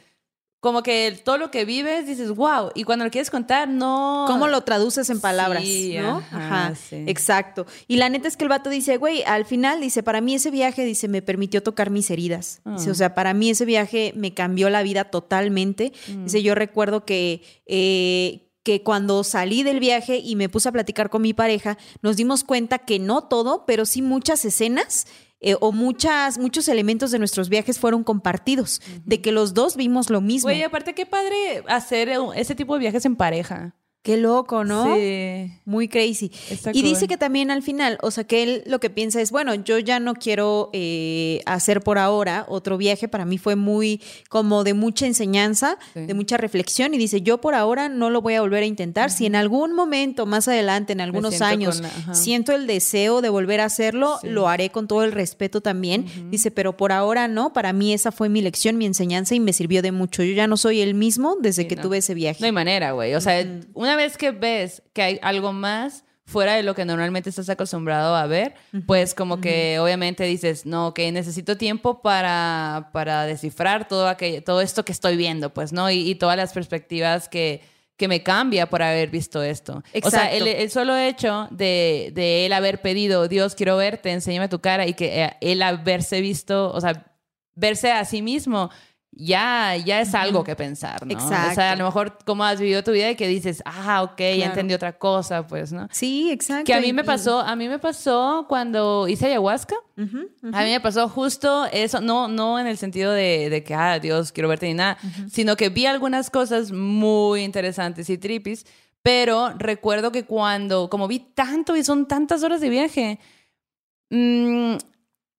Como que todo lo que vives dices wow y cuando lo quieres contar no ¿Cómo lo traduces en palabras? Sí, ¿no? ajá, Ajá, sí. exacto. Y la neta es que el vato dice, güey, al final dice, para mí ese viaje, dice, me permitió tocar mis heridas. Dice, Ah. o sea, para mí ese viaje me cambió la vida totalmente. Mm. Dice, yo recuerdo que... eh, que cuando salí del viaje y me puse a platicar con mi pareja, nos dimos cuenta que no todo, pero sí muchas escenas eh, o muchas, muchos elementos de nuestros viajes fueron compartidos, de que los dos vimos lo mismo. Güey, aparte qué padre hacer ese tipo de viajes en pareja. Qué loco, ¿no? Sí. Muy crazy. Está y cool. dice que también al final, o sea, que él lo que piensa es, bueno, yo ya no quiero eh, hacer por ahora otro viaje. Para mí fue muy como de mucha enseñanza, Sí. de mucha reflexión. Y dice, yo por ahora no lo voy a volver a intentar. Si en algún momento, más adelante, en algunos siento años, la- siento el deseo de volver a hacerlo, Sí. lo haré con todo el respeto también. Dice, pero por ahora no. Para mí esa fue mi lección, mi enseñanza y me sirvió de mucho. Yo ya no soy el mismo desde Sí, que no. tuve ese viaje. No hay manera, güey. O sea, una vez que ves que hay algo más fuera de lo que normalmente estás acostumbrado a ver, pues como que obviamente dices, no, que necesito tiempo para, para descifrar todo, aquello, todo esto que estoy viendo, pues, ¿no? Y, y todas las perspectivas que, que me cambia por haber visto esto. O sea, Exacto. el, el solo hecho de, de él haber pedido, Dios, quiero verte, enséñame tu cara, y que eh, él haberse visto, o sea, verse a sí mismo ya, ya es algo que pensar, ¿no? O Exacto. sea, a lo mejor cómo has vivido tu vida y que dices, ah, ok, ya Claro. entendí otra cosa, pues, ¿no? Sí, exacto. Que a mí me pasó, a mí me pasó cuando hice ayahuasca. Ujú, ujú. A mí me pasó justo eso, no, no en el sentido de, de que, ah, Dios, quiero verte ni nada, sino que vi algunas cosas muy interesantes y tripis, pero recuerdo que cuando, como vi tanto y son tantas horas de viaje, mm,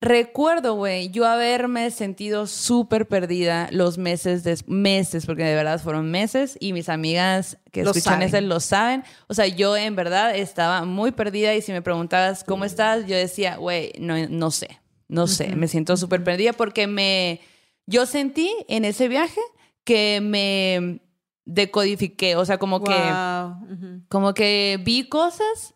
recuerdo, güey, yo haberme sentido súper perdida los meses, des- meses, porque de verdad fueron meses y mis amigas que Lo escuchan ese lo saben. O sea, yo en verdad estaba muy perdida y si me preguntabas cómo estás, yo decía, güey, no, no sé, no sé, me siento súper perdida porque me, yo sentí en ese viaje que me decodifiqué, o sea, como que ujú. como que vi cosas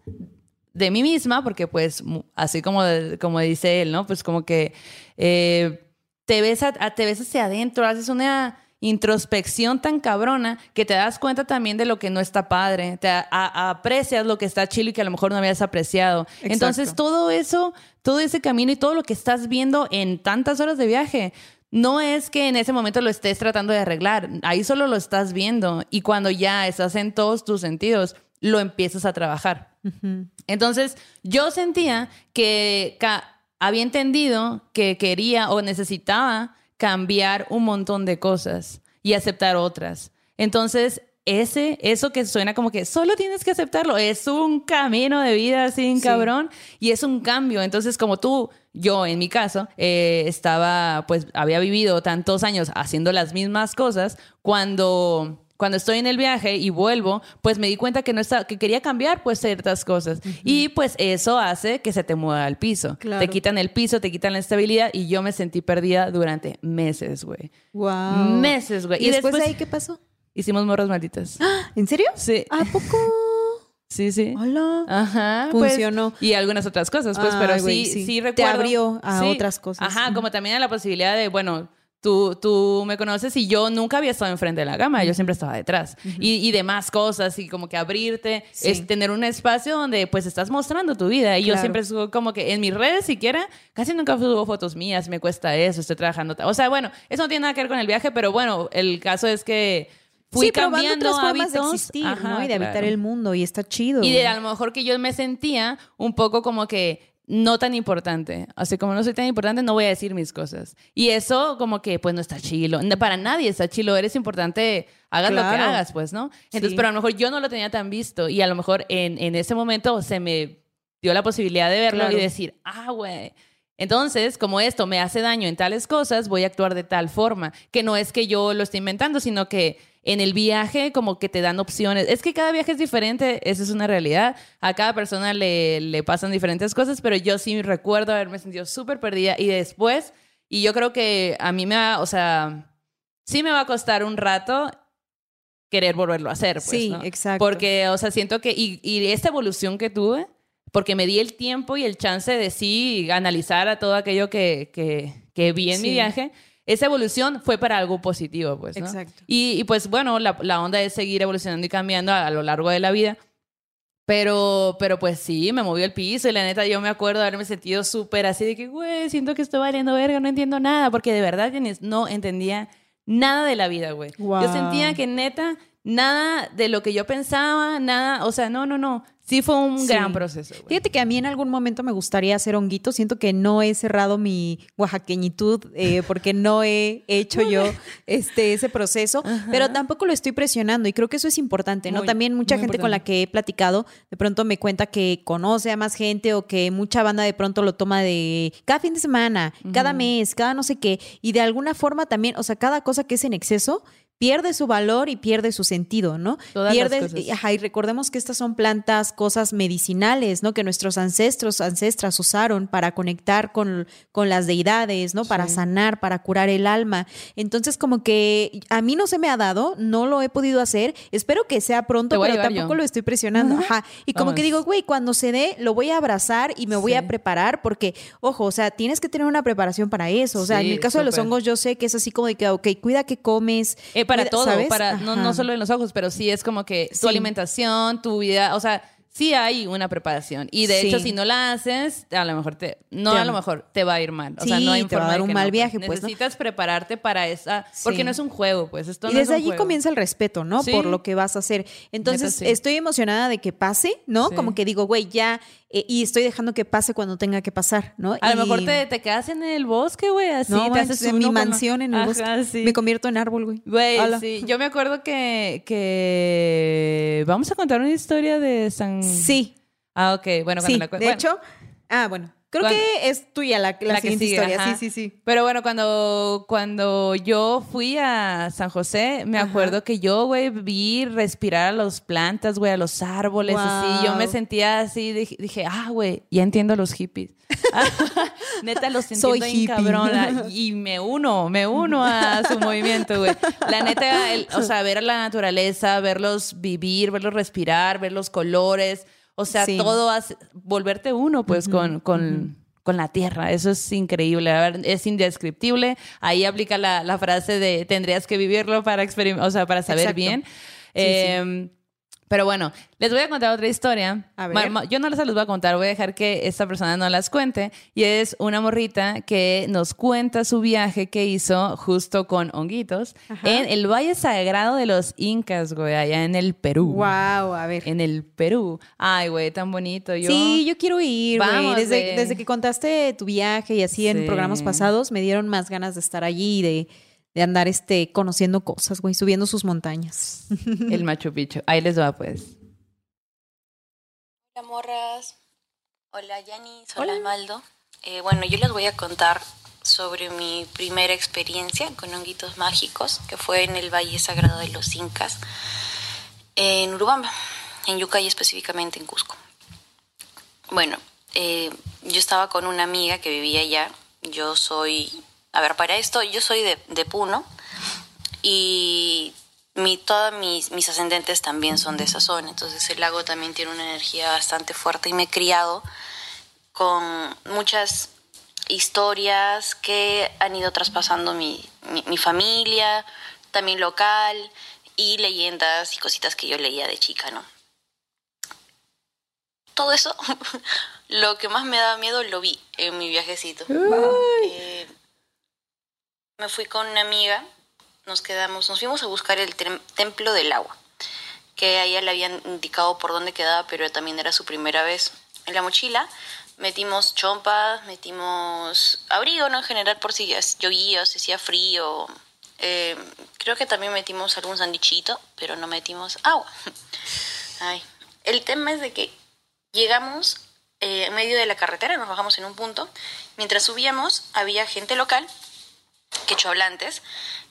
de mí misma, porque pues así como, como dice él, ¿no? Pues como que eh, te, ves a- a- te ves hacia adentro, haces una introspección tan cabrona que te das cuenta también de lo que no está padre, te a- a- aprecias lo que está chilo y que a lo mejor no habías apreciado. Entonces todo eso, todo ese camino y todo lo que estás viendo en tantas horas de viaje, no es que en ese momento lo estés tratando de arreglar, ahí solo lo estás viendo y cuando ya estás en todos tus sentidos, lo empiezas a trabajar. Entonces, yo sentía que había entendido que quería o necesitaba cambiar un montón de cosas y aceptar otras. Entonces, ese, eso que suena como que solo tienes que aceptarlo, es un camino de vida así, Sí. cabrón, y es un cambio. Entonces, como tú, yo en mi caso, eh, estaba, pues, había vivido tantos años haciendo las mismas cosas, cuando cuando estoy en el viaje y vuelvo, pues me di cuenta que no estaba, que quería cambiar pues ciertas cosas. Y pues eso hace que se te mueva al piso. Claro. Te quitan el piso, te quitan la estabilidad y yo me sentí perdida durante meses, güey. Guau. Meses, güey. ¿Y, después, de ahí qué pasó? hicimos morras malditas. *gasps* ¿En serio? Sí, ¿A poco? *laughs* sí, sí. Hola. Ajá. pues, Funcionó. y algunas otras cosas, pues, pero sí, sí. sí, Te recuerdo. abrió a Sí. otras cosas. Ajá, como también la posibilidad de, bueno, tú, tú me conoces y yo nunca había estado enfrente de la cámara, yo siempre estaba detrás. y, y demás cosas, y como que abrirte, Sí. es tener un espacio donde pues estás mostrando tu vida. Y yo siempre subo como que en mis redes siquiera, casi nunca subo fotos mías, me cuesta eso, estoy trabajando. O sea, bueno, eso no tiene nada que ver con el viaje, pero bueno, el caso es que fui sí, probando cambiando otras formas hábitos. de existir, Ajá, ¿no? Y de habitar el mundo. Y está chido. Y de a lo mejor que yo me sentía un poco como que no tan importante. Así como no soy tan importante, no voy a decir mis cosas. Y eso como que pues no está chilo. Para nadie está chilo. Eres importante, hagas lo que hagas, pues, ¿no? Entonces, Sí. pero a lo mejor yo no lo tenía tan visto. Y a lo mejor en, en ese momento se me dio la posibilidad de verlo Claro. y decir, ah, güey. Entonces, como esto me hace daño en tales cosas, voy a actuar de tal forma, que no es que yo lo esté inventando, sino que en el viaje como que te dan opciones. Es que cada viaje es diferente, esa es una realidad. A cada persona le, le pasan diferentes cosas, pero yo sí recuerdo haberme sentido súper perdida y después, y yo creo que a mí me va, o sea, sí me va a costar un rato querer volverlo a hacer, pues, Sí, ¿no? exacto. Porque, o sea, siento que, y, y esta evolución que tuve, porque me di el tiempo y el chance de sí analizar a todo aquello que, que, que vi en mi Sí. viaje, esa evolución fue para algo positivo, pues, ¿no? Exacto. Y, y, pues bueno, la, la onda es seguir evolucionando y cambiando a, a lo largo de la vida. Pero, pero pues sí, me movió el piso y la neta yo me acuerdo de haberme sentido súper así de que, güey, siento que estoy valiendo verga, no entiendo nada, porque de verdad no entendía nada de la vida, güey. Yo Guau. sentía que neta, nada de lo que yo pensaba, nada, o sea, no, no, no. Sí fue un Sí. gran proceso, güey. Fíjate que a mí en algún momento me gustaría hacer honguito. Siento que no he cerrado mi oaxaqueñitud eh, *laughs* porque no he hecho yo *laughs* este, ese proceso, pero tampoco lo estoy presionando y creo que eso es importante, ¿no? Muy, También mucha gente con la que he platicado de pronto me cuenta que conoce a más gente o que mucha banda de pronto lo toma de cada fin de semana, cada mes, cada no sé qué y de alguna forma también, o sea, cada cosa que es en exceso pierde su valor y pierde su sentido, ¿no? Todas las pierde, cosas. Ajá, y recordemos que estas son plantas, cosas medicinales, ¿no? Que nuestros ancestros, ancestras usaron para conectar con, con las deidades, ¿no? Para Sí. sanar, para curar el alma. Entonces, como que a mí no se me ha dado, no lo he podido hacer. Espero que sea pronto, pero tampoco yo. lo estoy presionando. Ajá. Y como que digo, güey, cuando se dé, lo voy a abrazar y me voy Sí. a preparar porque, ojo, o sea, tienes que tener una preparación para eso. O sea, en el caso de los hongos, yo sé que es así como de que, ok, cuida que comes. Eh, para todo, ¿sabes? para no, no solo en los ojos, pero sí es como que tu Sí. alimentación, tu vida, o sea, sí hay una preparación. Y de Sí. hecho, si no la haces, a lo mejor te, no Te- a lo mejor te va a ir mal. O sea, Sí, no hay te va a dar un mal no, viaje, pues, ¿no? Necesitas prepararte para esa, porque Sí. no es un juego, pues esto Y es desde allí juego. comienza el respeto, ¿no? Por lo que vas a hacer. Entonces, Neta, estoy emocionada de que pase, ¿no? Como que digo, güey, ya, eh, y estoy dejando que pase cuando tenga que pasar, ¿no? A lo mejor te, te quedas en el bosque, güey, así no, te haces en mi mansión en el Ajá, bosque. sí. Me convierto en árbol, güey. Güey, sí. Yo me acuerdo que, que vamos a contar una historia de San... Sí, Ah, ok. Bueno, cuando sí. la cu- De bueno, hecho, ah, bueno, creo Cuando- que es tuya la, la La que sigue, historia. ajá. Sí, sí, sí. Pero bueno, cuando, cuando yo fui a San José, me Ajá. acuerdo que yo, güey, vi respirar a las plantas, güey, a los árboles, así. Yo me sentía así, dije, dije, ah, güey, ya entiendo a los hippies. *laughs* Neta, los Soy entiendo bien hippie. cabrona. *laughs* Y me uno, me uno a su movimiento, güey. La neta, el- o sea, ver a la naturaleza, verlos vivir, verlos respirar, ver los colores. O sea, Sí. todo hace, volverte uno, pues, con, con, con la tierra. Eso es increíble. A ver, es indescriptible. Ahí aplica la, la frase de tendrías que vivirlo para experimentar, o sea, para saber Exacto. bien. sí. Eh, Pero bueno, les voy a contar otra historia. A ver. Yo no les las voy a contar, voy a dejar que esta persona no las cuente. Y es una morrita que nos cuenta su viaje que hizo justo con honguitos Ajá. en el Valle Sagrado de los Incas, güey, allá en el Perú. Wow, a ver. En el Perú. Ay, güey, tan bonito. Yo, Sí, yo quiero ir, güey. Desde, desde que contaste tu viaje y así en programas pasados, me dieron más ganas de estar allí y de, de andar este, conociendo cosas, güey, subiendo sus montañas. *laughs* el Machu Picchu. Ahí les va, pues. Hola morras, hola Yanis, hola Maldo. Eh, bueno, yo les voy a contar sobre mi primera experiencia con honguitos mágicos, que fue en el Valle Sagrado de los Incas, en Urubamba, en Yucay específicamente en Cusco. Bueno, eh, yo estaba con una amiga que vivía allá. Yo soy, a ver, para esto, yo soy de, de Puno y mi, todos mis, mis ascendentes también son de esa zona. Entonces el lago también tiene una energía bastante fuerte y me he criado con muchas historias que han ido traspasando mi, mi, mi familia, también local, y leyendas y cositas que yo leía de chica, ¿no? Todo eso, *laughs* lo que más me daba miedo lo vi en mi viajecito. Eh, me fui con una amiga, nos quedamos, nos fuimos a buscar el tem- templo del agua, que a ella le habían indicado por dónde quedaba, pero también era su primera vez. En la mochila metimos chompas, metimos abrigo, ¿no? En general por si llovía, si hacía frío. Eh, creo que también metimos algún sandichito, pero no metimos agua. *laughs* Ay. El tema es de que llegamos eh, en medio de la carretera, nos bajamos en un punto. Mientras subíamos, había gente local, quechohablantes,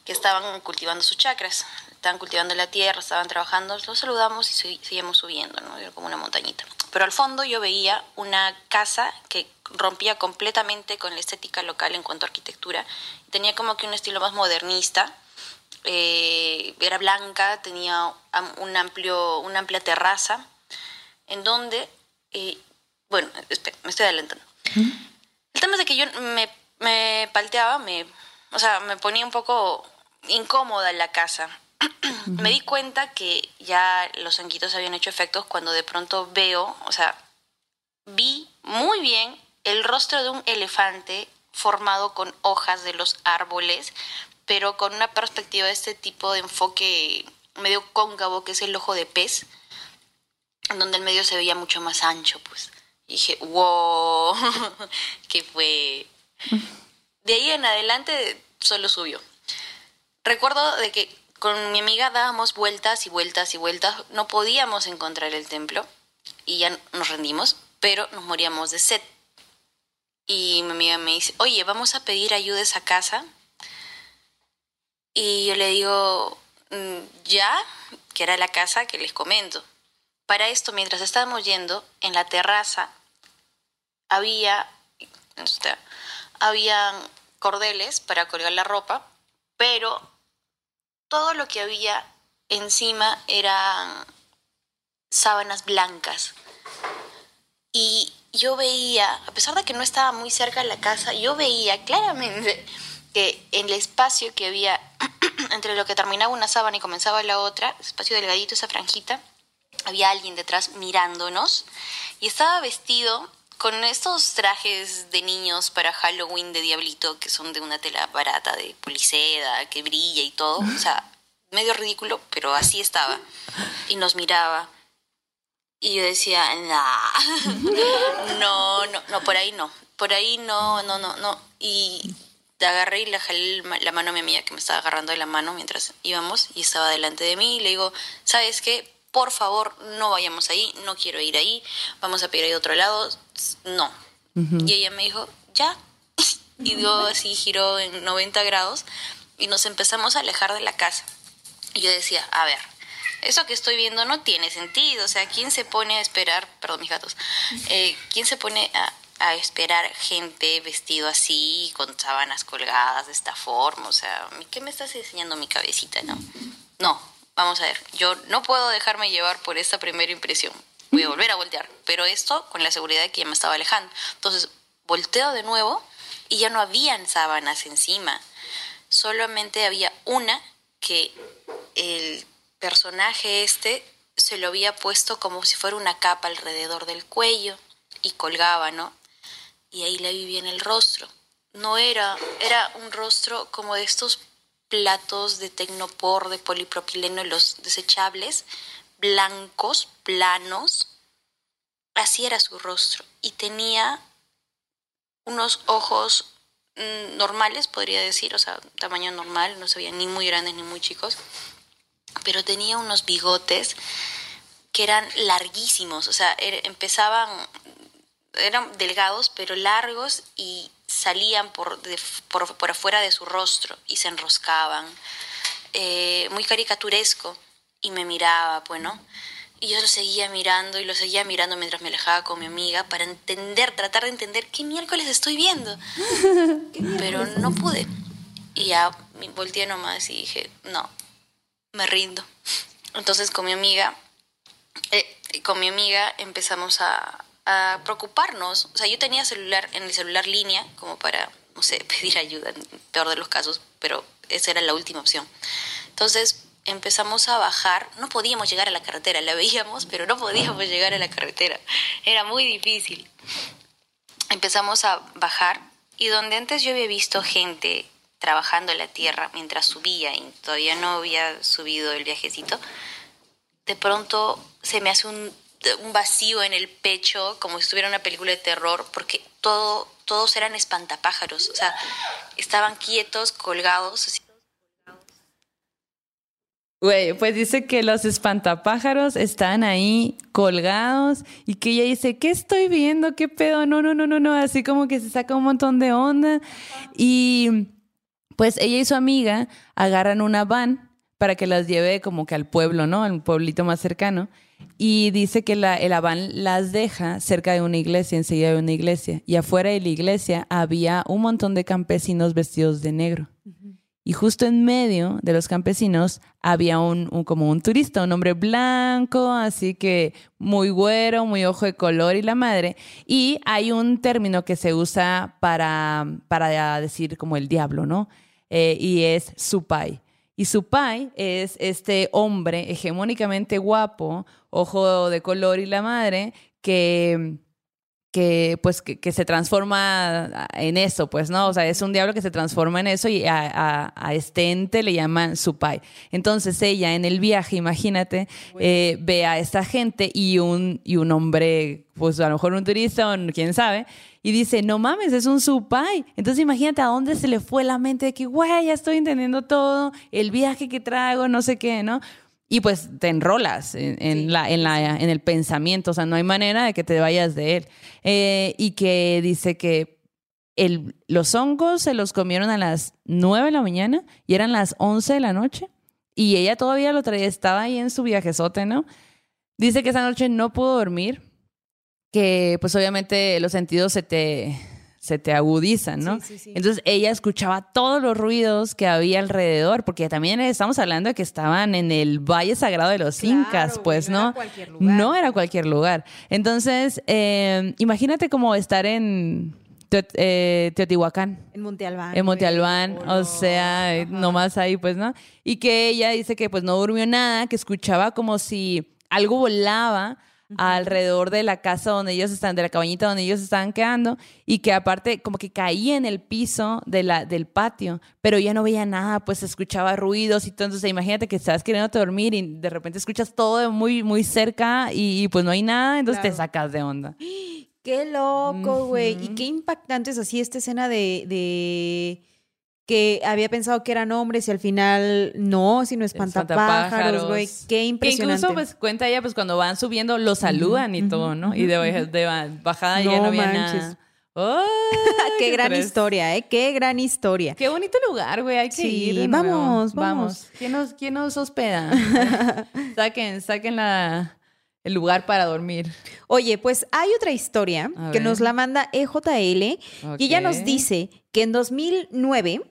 que estaban cultivando sus chakras. Estaban cultivando la tierra, estaban trabajando. Los saludamos y segui- seguíamos subiendo, ¿no? Era como una montañita. Pero al fondo yo veía una casa que rompía completamente con la estética local en cuanto a arquitectura. Tenía como que un estilo más modernista. Eh, era blanca, tenía un amplio, una amplia terraza en donde, eh, bueno, espera, me estoy adelantando. El tema es de que yo me, me palteaba, me, o sea, me ponía un poco incómoda en la casa. Me di cuenta que ya los anquitos habían hecho efectos cuando de pronto veo, o sea, vi muy bien el rostro de un elefante formado con hojas de los árboles, pero con una perspectiva de este tipo de enfoque medio cóncavo, que es el ojo de pez, en donde el medio se veía mucho más ancho, pues. Y dije, wow, *laughs* que fue... De ahí en adelante solo subió. Recuerdo de que con mi amiga dábamos vueltas y vueltas y vueltas, no podíamos encontrar el templo y ya nos rendimos, pero nos moríamos de sed. Y mi amiga me dice, oye, vamos a pedir ayuda a esa casa. Y yo le digo, "Mm, ya, que era la casa que les comento. Para esto, mientras estábamos yendo, en la terraza había, habían cordeles para colgar la ropa, pero todo lo que había encima eran sábanas blancas. Y yo veía, a pesar de que no estaba muy cerca de la casa, yo veía claramente que en el espacio que había *clears throat* entre lo que terminaba una sábana y comenzaba la otra, espacio delgadito, esa franjita, había alguien detrás mirándonos y estaba vestido con estos trajes de niños para Halloween de diablito que son de una tela barata de policeda, que brilla y todo. O sea, medio ridículo, pero así estaba. Y nos miraba. Y yo decía, nah. *laughs* no, no, no, por ahí no. Por ahí no, no, no, no. Y agarré y le jalé la mano a mi amiga que me estaba agarrando de la mano mientras íbamos y estaba delante de mí y le digo, ¿sabes qué? Por favor, no vayamos ahí, no quiero ir ahí, vamos a pedir ahí otro lado, no. Y ella me dijo, ya. *laughs* Y dio así, giró en 90 grados y nos empezamos a alejar de la casa. Y yo decía, a ver, eso que estoy viendo no tiene sentido. O sea, ¿quién se pone a esperar, perdón, mis gatos, eh, ¿quién se pone a, a, esperar gente vestido así, con sábanas colgadas de esta forma? O sea, ¿qué me estás enseñando mi cabecita, no? No, vamos a ver, yo no puedo dejarme llevar por esta primera impresión. Voy a volver a voltear, pero esto con la seguridad de que ya me estaba alejando. Entonces, volteo de nuevo y ya no habían sábanas encima. Solamente había una que el personaje este se lo había puesto como si fuera una capa alrededor del cuello y colgaba, ¿no? Y ahí le vi bien el rostro. No era, era un rostro como de estos platos de tecnopor, de polipropileno, los desechables, blancos, planos. Así era su rostro. Y tenía unos ojos mm, normales, podría decir, o sea, tamaño normal, no se veían ni muy grandes ni muy chicos pero tenía unos bigotes que eran larguísimos, o sea, er, empezaban, eran delgados, pero largos y salían por, por, por, afuera de su rostro y se enroscaban, eh, muy caricaturesco, y me miraba, pues, ¿no? Y yo lo seguía mirando y lo seguía mirando mientras me alejaba con mi amiga para entender, tratar de entender qué miércoles estoy viendo. *laughs* Pero no pude. Y ya volteé nomás y dije, no, me rindo. Entonces con mi amiga, eh, con mi amiga empezamos a, a, preocuparnos. O sea, yo tenía celular en el celular línea como para, no sé, *laughs* pedir ayuda, en peor de los casos, pero esa era la última opción. Entonces empezamos a bajar, no podíamos llegar a la carretera, la veíamos, pero no podíamos llegar a la carretera. Era muy difícil. Empezamos a bajar y donde antes yo había visto gente trabajando en la tierra mientras subía y todavía no había subido el viajecito, de pronto se me hace un, un vacío en el pecho, como si estuviera una película de terror, porque todo, todos eran espantapájaros, o sea, estaban quietos, colgados. Así. Güey, pues dice que los espantapájaros están ahí colgados y que ella dice, ¿qué estoy viendo? ¿Qué pedo? No, no, no, no, no, así como que se saca un montón de onda y pues ella y su amiga agarran una van para que las lleve como que al pueblo, ¿no? Al pueblito más cercano. Y dice que la van las deja cerca de una iglesia, enseguida de una iglesia. Y afuera de la iglesia había un montón de campesinos vestidos de negro. Y justo en medio de los campesinos había un, un, como un turista, un hombre blanco, así que muy güero, muy ojo de color y la madre. Y hay un término que se usa para, para decir como el diablo, ¿no? Eh, y es Supai. Y Supai es este hombre hegemónicamente guapo, ojo de color y la madre, que que pues que, se transforma en eso, pues, ¿no? O sea, es un diablo que se transforma en eso y a, este ente le llaman Supai. Entonces ella en el viaje, imagínate, eh, ve a esta gente y un, y un hombre, pues a lo mejor un turista o quién sabe, y dice, no mames, es un Supai. Entonces imagínate a dónde se le fue la mente de que, güey, ya estoy entendiendo todo, el viaje que traigo, no sé qué, ¿no? Y pues te enrolas en, la, en, la, en el pensamiento, o sea, no hay manera de que te vayas de él. Eh, y que dice que el, los hongos se los comieron a las 9 de la mañana y eran las 11 de la noche y ella todavía lo traía, estaba ahí en su viajezote, ¿no? Dice que esa noche no pudo dormir, que pues obviamente los sentidos se te se te agudizan, ¿no? Sí, sí, sí. Entonces ella escuchaba todos los ruidos que había alrededor, porque también estamos hablando de que estaban en el Valle Sagrado de los Incas, pues, ¿no? No era cualquier lugar. No era cualquier lugar. Entonces, eh, imagínate como estar en eh, Teotihuacán. En Monte Albán. En Monte Albán, o sea, nomás ahí, pues, ¿no? Y que ella dice que pues no durmió nada, que escuchaba como si algo volaba alrededor de la casa donde ellos están, de la cabañita donde ellos estaban quedando, y que aparte como que caía en el piso de la, del patio, pero ya no veía nada, pues escuchaba ruidos y todo. Entonces imagínate que estás queriendo dormir y de repente escuchas todo muy, muy cerca y, pues no hay nada, entonces te sacas de onda. *gasps* Qué loco, güey. Y qué impactante es así esta escena de, de que había pensado que eran hombres y al final no, sino espantapájaros, güey. Qué impresionante. Que incluso pues cuenta ella pues cuando van subiendo los saludan y todo, ¿no? y de, bajada ya no había nada. *laughs* qué gran historia, ¿eh? Qué gran historia. Qué bonito lugar, güey. Hay que ir. vamos, vamos, ¿Quién nos, quién nos hospeda? *laughs* saquen, saquen la, el lugar para dormir. Oye, pues hay otra historia que nos la manda EJL y ella nos dice que en 2009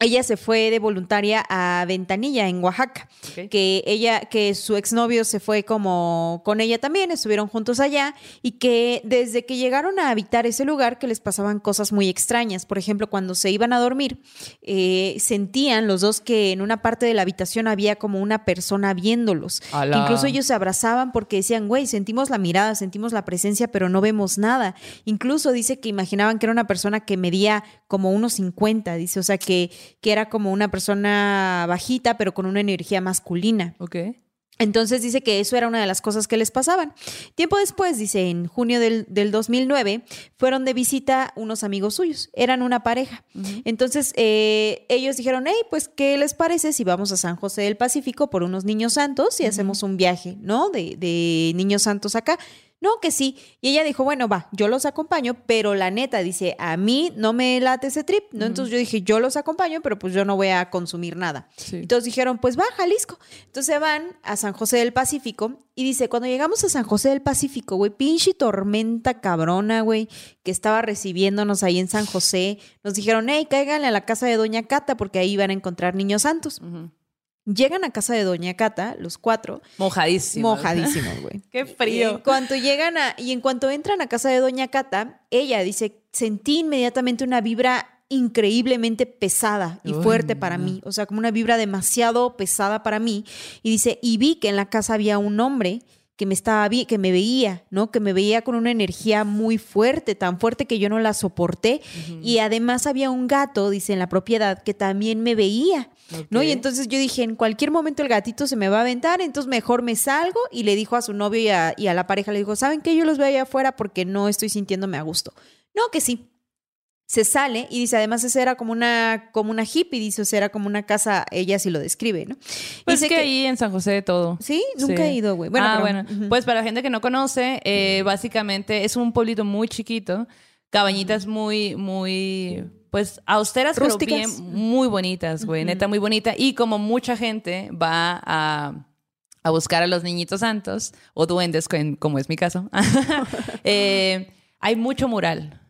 ella se fue de voluntaria a Ventanilla, en Oaxaca. Que ella, que su exnovio se fue como con ella también, estuvieron juntos allá, y que desde que llegaron a habitar ese lugar, que les pasaban cosas muy extrañas. Por ejemplo, cuando se iban a dormir, eh, sentían los dos que en una parte de la habitación había como una persona viéndolos. Que incluso ellos se abrazaban porque decían, güey, sentimos la mirada, sentimos la presencia, pero no vemos nada. Incluso dice que imaginaban que era una persona que medía como unos 50, dice, o sea, que que era como una persona bajita, pero con una energía masculina. Ok. Entonces dice que eso era una de las cosas que les pasaban. Tiempo después, dice, en junio del, 2009, fueron de visita unos amigos suyos, eran una pareja. Entonces eh, ellos dijeron, hey, pues, ¿qué les parece si vamos a San José del Pacífico por unos niños santos y hacemos un viaje, ¿no? De, de niños santos acá. No, que sí. Y ella dijo, bueno, va, yo los acompaño, pero la neta dice, a mí no me late ese trip, ¿no? Entonces yo dije, yo los acompaño, pero pues yo no voy a consumir nada. Entonces dijeron, pues va, Jalisco. Entonces van a San José del Pacífico y dice, cuando llegamos a San José del Pacífico, güey, pinche tormenta cabrona, güey, que estaba recibiéndonos ahí en San José, nos dijeron, hey, cáiganle a la casa de Doña Cata porque ahí van a encontrar niños santos. Llegan a casa de Doña Cata, los cuatro. Mojadísimos. Mojadísimos, güey. *laughs* Qué frío. Y en cuanto llegan a, y en cuanto entran a casa de Doña Cata, ella dice, sentí inmediatamente una vibra increíblemente pesada y fuerte para mí, o sea, como una vibra demasiado pesada para mí. Y dice, y vi que en la casa había un hombre que me estaba que me veía, ¿no? Que me veía con una energía muy fuerte, tan fuerte que yo no la soporté. Y además había un gato, dice, en la propiedad que también me veía. ¿No? Y entonces yo dije, en cualquier momento el gatito se me va a aventar, entonces mejor me salgo y le dijo a su novio y a, y a la pareja, le dijo, ¿saben qué? Yo los veo allá afuera porque no estoy sintiéndome a gusto. No, que sí se sale y dice, además esa era como una, como una hippie, dice, o sea, era como una casa, ella sí lo describe, ¿no? Pues dice que, ahí en San José de todo. Sí, nunca he ido, güey. Bueno, ah, bueno. Pues para la gente que no conoce, eh, básicamente es un pueblito muy chiquito, cabañitas muy, muy, pues austeras, Rústicas. pero bien, muy bonitas, güey, neta muy bonita. Y como mucha gente va a a buscar a los niñitos santos o duendes, como es mi caso, *laughs* eh, hay mucho mural.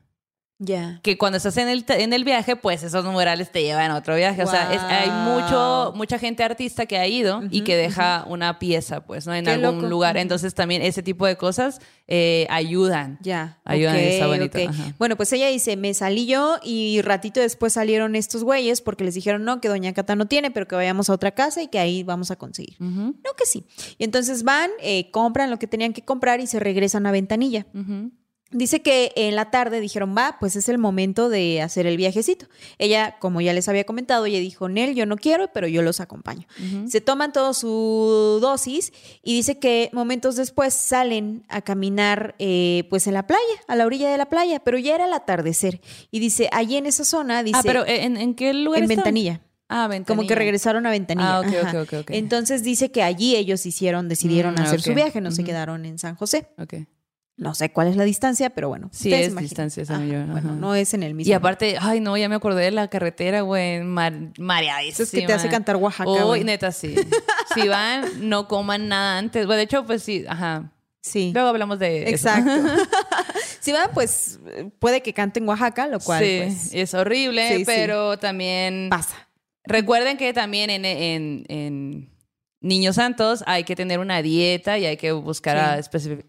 Ya. Que cuando estás en el, en el viaje, pues esos murales te llevan a otro viaje. O sea, hay mucho, mucha gente artista que ha ido y que deja una pieza, pues, ¿no? En algún lugar. Entonces también ese tipo de cosas eh, ayudan. Ya. Ayudan a bonito. Bueno, pues ella dice, me salí yo y ratito después salieron estos güeyes porque les dijeron, no, que Doña Cata no tiene, pero que vayamos a otra casa y que ahí vamos a conseguir. No, que sí. Y entonces van, eh, compran lo que tenían que comprar y se regresan a Ventanilla. Dice que en la tarde dijeron, va, pues es el momento de hacer el viajecito. Ella, como ya les había comentado, ella dijo, Nel, yo no quiero, pero yo los acompaño. Se toman toda su dosis y dice que momentos después salen a caminar eh, pues en la playa, a la orilla de la playa, pero ya era el atardecer. Y dice, allí en esa zona, dice... Ah, pero ¿en, qué lugar En Ventanilla. Ah, Ventanilla. Como que regresaron a Ventanilla. Ah, ok, ok, ok. Entonces dice que allí ellos hicieron, decidieron mm, hacer su viaje, no se quedaron en San José. Ok. No sé cuál es la distancia, pero bueno. Sí, es distancia, esa Bueno, no es en el mismo. Y aparte, ay, no, ya me acordé de la carretera, güey, mar, mareadísima. es que te hace cantar Oaxaca, Uy, neta, sí. si van, no coman nada antes. Bueno, de hecho, pues sí, ajá. Sí. Luego hablamos de Exacto. *laughs* si van, pues puede que canten Oaxaca, lo cual sí, pues, es horrible, pero también... Pasa. Recuerden que también en, en, en niños santos hay que tener una dieta y hay que buscar a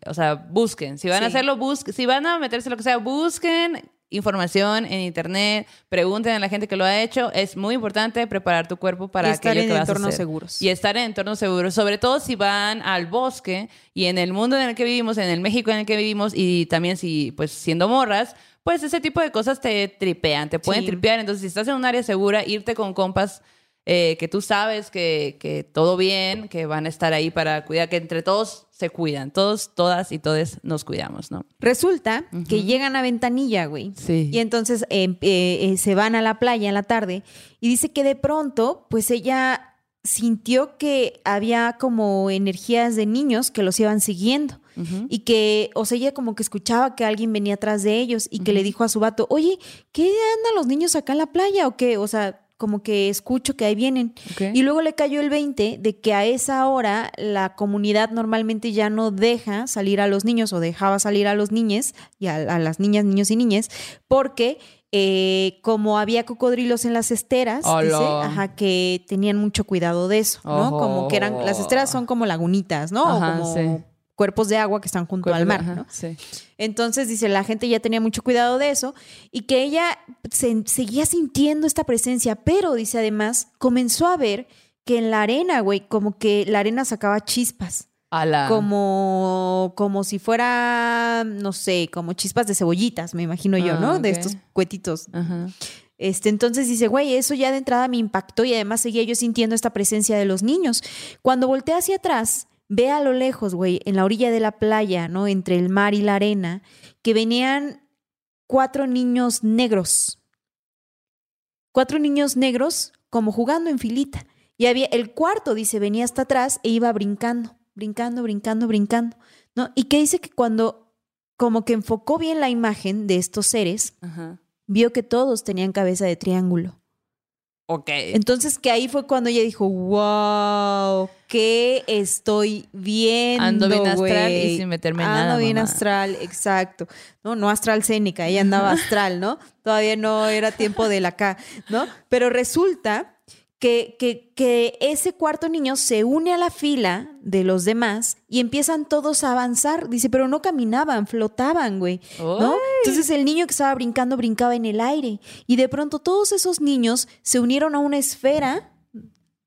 o sea, busquen. Si van a hacerlo, busquen. Si van a meterse lo que sea, busquen información en internet, pregunten a la gente que lo ha hecho. Es muy importante preparar tu cuerpo para Y estar aquello en que vas a entornos hacer. seguros. Y estar en entornos seguros, sobre todo si van al bosque y en el mundo en el que vivimos, en el México en el que vivimos y también si, pues, siendo morras, pues ese tipo de cosas te tripean, te pueden Sí. tripear. Entonces, si estás en un área segura, irte con compas eh, que tú sabes que, que todo bien, que van a estar ahí para cuidar, que entre todos se cuidan, todos, todas y todos nos cuidamos, ¿no? Resulta que llegan a Ventanilla, güey. Sí. Y entonces eh, eh, eh, se van a la playa en la tarde y dice que de pronto, pues ella sintió que había como energías de niños que los iban siguiendo. Y que, o sea, ella como que escuchaba que alguien venía atrás de ellos y que le dijo a su vato, oye, ¿qué andan los niños acá en la playa o qué? O sea, como que escucho que ahí vienen. Y luego le cayó el 20 de que a esa hora la comunidad normalmente ya no deja salir a los niños o dejaba salir a los niños y a, a las niñas, niños y niñas, porque eh, como había cocodrilos en las esteras, dice, ajá, que tenían mucho cuidado de eso, ¿no? Como que eran, las esteras son como lagunitas, ¿no? O Ajá, como sí. Cuerpos de agua que están junto al mar, Ajá, ¿no? Sí. Entonces, dice, la gente ya tenía mucho cuidado de eso y que ella se- seguía sintiendo esta presencia, pero dice además, comenzó a ver que en la arena, güey, como que la arena sacaba chispas, la... como, como si fuera, no sé, como chispas de cebollitas, me imagino yo, Ah, ¿no? De ok. estos cuetitos. Ajá. Este, entonces dice, güey, eso ya de entrada me impactó y además seguía yo sintiendo esta presencia de los niños. Cuando voltea hacia atrás, ve a lo lejos, güey, en la orilla de la playa, ¿no? Entre el mar y la arena, que venían cuatro niños negros. Cuatro niños negros como jugando en filita. Y había, el cuarto, dice, venía hasta atrás e iba brincando, brincando, brincando, brincando, ¿no? Y que dice que cuando como que enfocó bien la imagen de estos seres, Ajá. vio que todos tenían cabeza de triángulo. Ok. Entonces que ahí fue cuando ella dijo, wow, ¿qué estoy viendo? Ando bien astral y sin meterme en Ando nada, bien mamá. astral, exacto. No, no astral cénica, ella andaba *laughs* astral, ¿no? Todavía no era tiempo de la acá, ¿no? Pero resulta que, que, que ese cuarto niño se une a la fila de los demás y empiezan todos a avanzar. Dice, pero no caminaban, flotaban, güey. ¿no? Entonces el niño que estaba brincando brincaba en el aire y de pronto todos esos niños se unieron a una esfera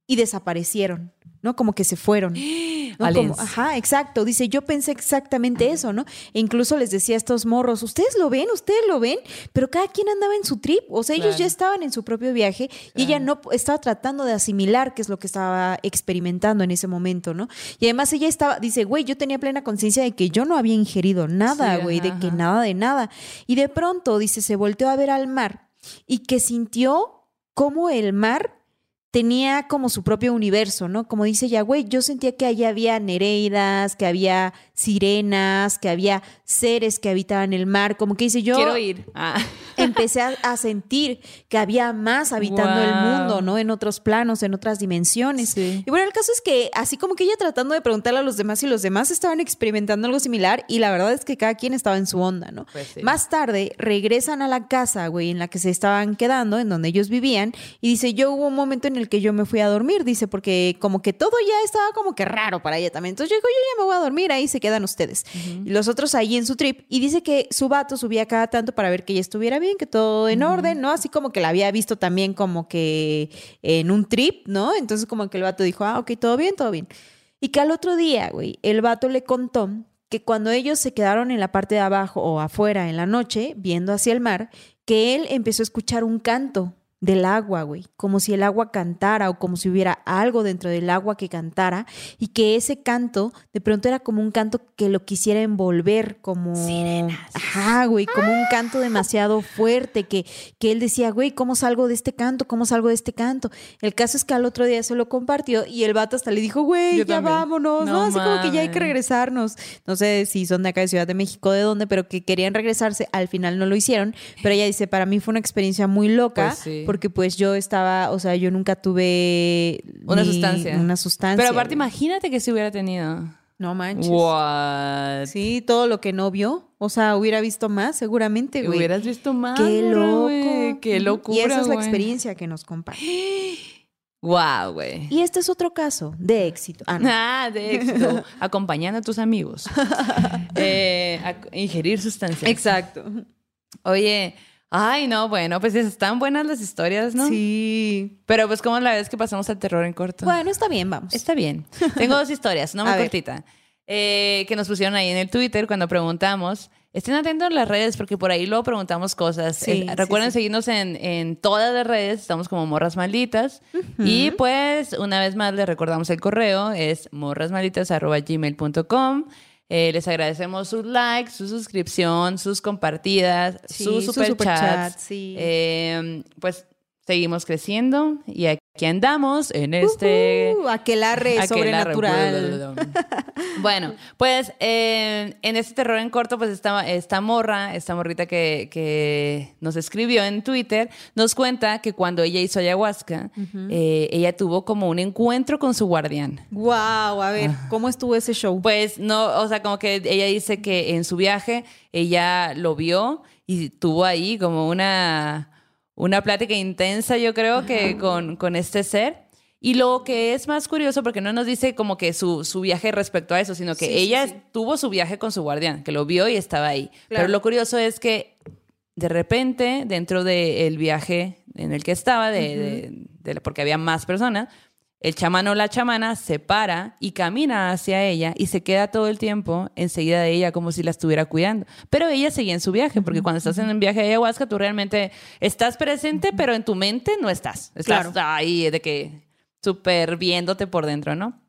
y desaparecieron, ¿no? Como que se fueron. *gasps* ¿no? Aliens. Como- ajá, exacto. Dice, yo pensé exactamente eso, ¿no? E incluso les decía a estos morros, ustedes lo ven, ustedes lo ven, pero cada quien andaba en su trip, o sea, ellos ya estaban en su propio viaje y ella no estaba tratando de asimilar qué es lo que estaba experimentando en ese momento, ¿no? Y además ella estaba, dice, güey, yo tenía plena conciencia de que yo no había ingerido nada, Sí, güey, de que ajá. nada de nada. Y de pronto, dice, se volteó a ver al mar y que sintió cómo el mar tenía como su propio universo, ¿no? Como dice ya, güey, yo sentía que allá había nereidas, que había sirenas, que había seres que habitaban el mar, como que dice yo Quiero ir. Ah. *laughs* empecé a, a sentir que había más habitando el mundo, ¿no? En otros planos, en otras dimensiones. Sí. Y bueno, el caso es que así como que ella tratando de preguntarle a los demás y los demás estaban experimentando algo similar y la verdad es que cada quien estaba en su onda, ¿no? Pues sí. Más tarde regresan a la casa, güey, en la que se estaban quedando, en donde ellos vivían y dice, yo hubo un momento en el que yo me fui a dormir, dice, porque como que todo ya estaba como que raro para ella también. Entonces yo digo, yo ya me voy a dormir, ahí se quedan ustedes. Y los otros ahí en su trip y dice que su vato subía cada tanto para ver que ella estuviera bien, que todo en orden, ¿no? Así como que la había visto también como que en un trip, ¿no? Entonces como que el vato dijo, ah, ok, todo bien, todo bien. Y que al otro día, güey, el vato le contó que cuando ellos se quedaron en la parte de abajo o afuera en la noche, viendo hacia el mar, que él empezó a escuchar un canto del agua, güey, como si el agua cantara o como si hubiera algo dentro del agua que cantara y que ese canto de pronto era como un canto que lo quisiera envolver como Ajá, güey, como un canto demasiado fuerte que que él decía, güey, ¿cómo salgo de este canto? ¿Cómo salgo de este canto? El caso es que al otro día se lo compartió y el vato hasta le dijo, güey, Yo ya también. vámonos, ¿no? No Así como que ya hay que regresarnos. No sé si son de acá de Ciudad de México, de dónde, pero que querían regresarse, al final no lo hicieron. Pero ella dice, para mí fue una experiencia muy loca, Pues sí. Porque pues yo estaba, o sea, yo nunca tuve Una sustancia. Una sustancia. Pero aparte, imagínate que si hubiera tenido. No manches. What? Sí, todo lo que no vio. O sea, hubiera visto más, seguramente, güey. Hubieras visto más. Qué loco. güey. Qué locura. Y esa es la experiencia que nos comparte. *gasps* Wow, güey. Y este es otro caso de éxito. Ah, no. *laughs* Ah, de éxito. *laughs* Acompañando a tus amigos. *laughs* Eh, a ingerir sustancias. Exacto. Oye, ay, no, bueno, pues están buenas las historias, ¿no? Sí. Pero pues como la vez que pasamos al terror en corto. Bueno, está bien, vamos. Está bien. Tengo dos historias, no *laughs* muy cortita. eh, que nos pusieron ahí en el Twitter cuando preguntamos. Estén atentos en las redes porque por ahí luego preguntamos cosas. Sí, Eh, recuerden sí. seguirnos en, en todas las redes, estamos como Morras Malditas. Y pues, una vez más, les recordamos el correo, es morrasmalditas.gmail.com. Eh, les agradecemos sus likes, su suscripción, sus compartidas, Sí, sus su superchats. superchat, sí. Eh, pues seguimos creciendo y aquí andamos en este... Ujú, aquelarre Aquelarre, sobrenatural. Bueno, pues eh, en este terror en corto, pues esta, esta morra, esta morrita que, que nos escribió en Twitter, nos cuenta que cuando ella hizo ayahuasca, eh, ella tuvo como un encuentro con su guardián. Wow, a ver, Ah. ¿cómo estuvo ese show? Pues no, o sea, como que ella dice que en su viaje ella lo vio y tuvo ahí como una, una plática intensa, yo creo, que con, con este ser. Y lo que es más curioso, porque no nos dice como que su, su viaje respecto a eso, sino que Sí, ella sí. tuvo su viaje con su guardián, que lo vio y estaba ahí. Claro. Pero lo curioso es que de repente, dentro del viaje en el que estaba, de, de- de- porque había más personas, el chamán o la chamana se para y camina hacia ella y se queda todo el tiempo enseguida de ella como si la estuviera cuidando. Pero ella seguía en su viaje, porque cuando estás en un viaje de ayahuasca, tú realmente estás presente, pero en tu mente no estás. Estás Claro. ahí de que súper viéndote por dentro, ¿no?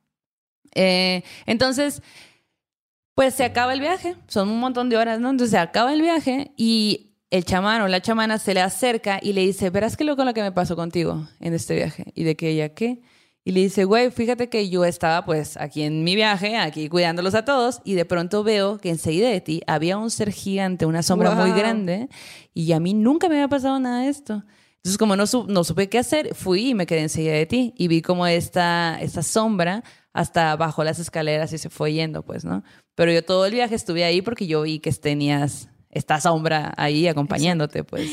Eh, entonces, pues se acaba el viaje, son un montón de horas, ¿no? Entonces se acaba el viaje y el chamán o la chamana se le acerca y le dice, verás qué loco lo que me pasó contigo en este viaje. Y de que ella, ¿qué? Y le dice, güey, fíjate que yo estaba pues aquí en mi viaje, aquí cuidándolos a todos, y de pronto veo que enseguida de ti había un ser gigante, una sombra muy grande, y a mí nunca me había pasado nada de esto. Entonces, como no, su- no supe qué hacer, fui y me quedé enseguida de ti, y vi como esta, esta sombra hasta bajó las escaleras y se fue yendo, pues, ¿no? Pero yo todo el viaje estuve ahí porque yo vi que tenías esta sombra ahí acompañándote, pues.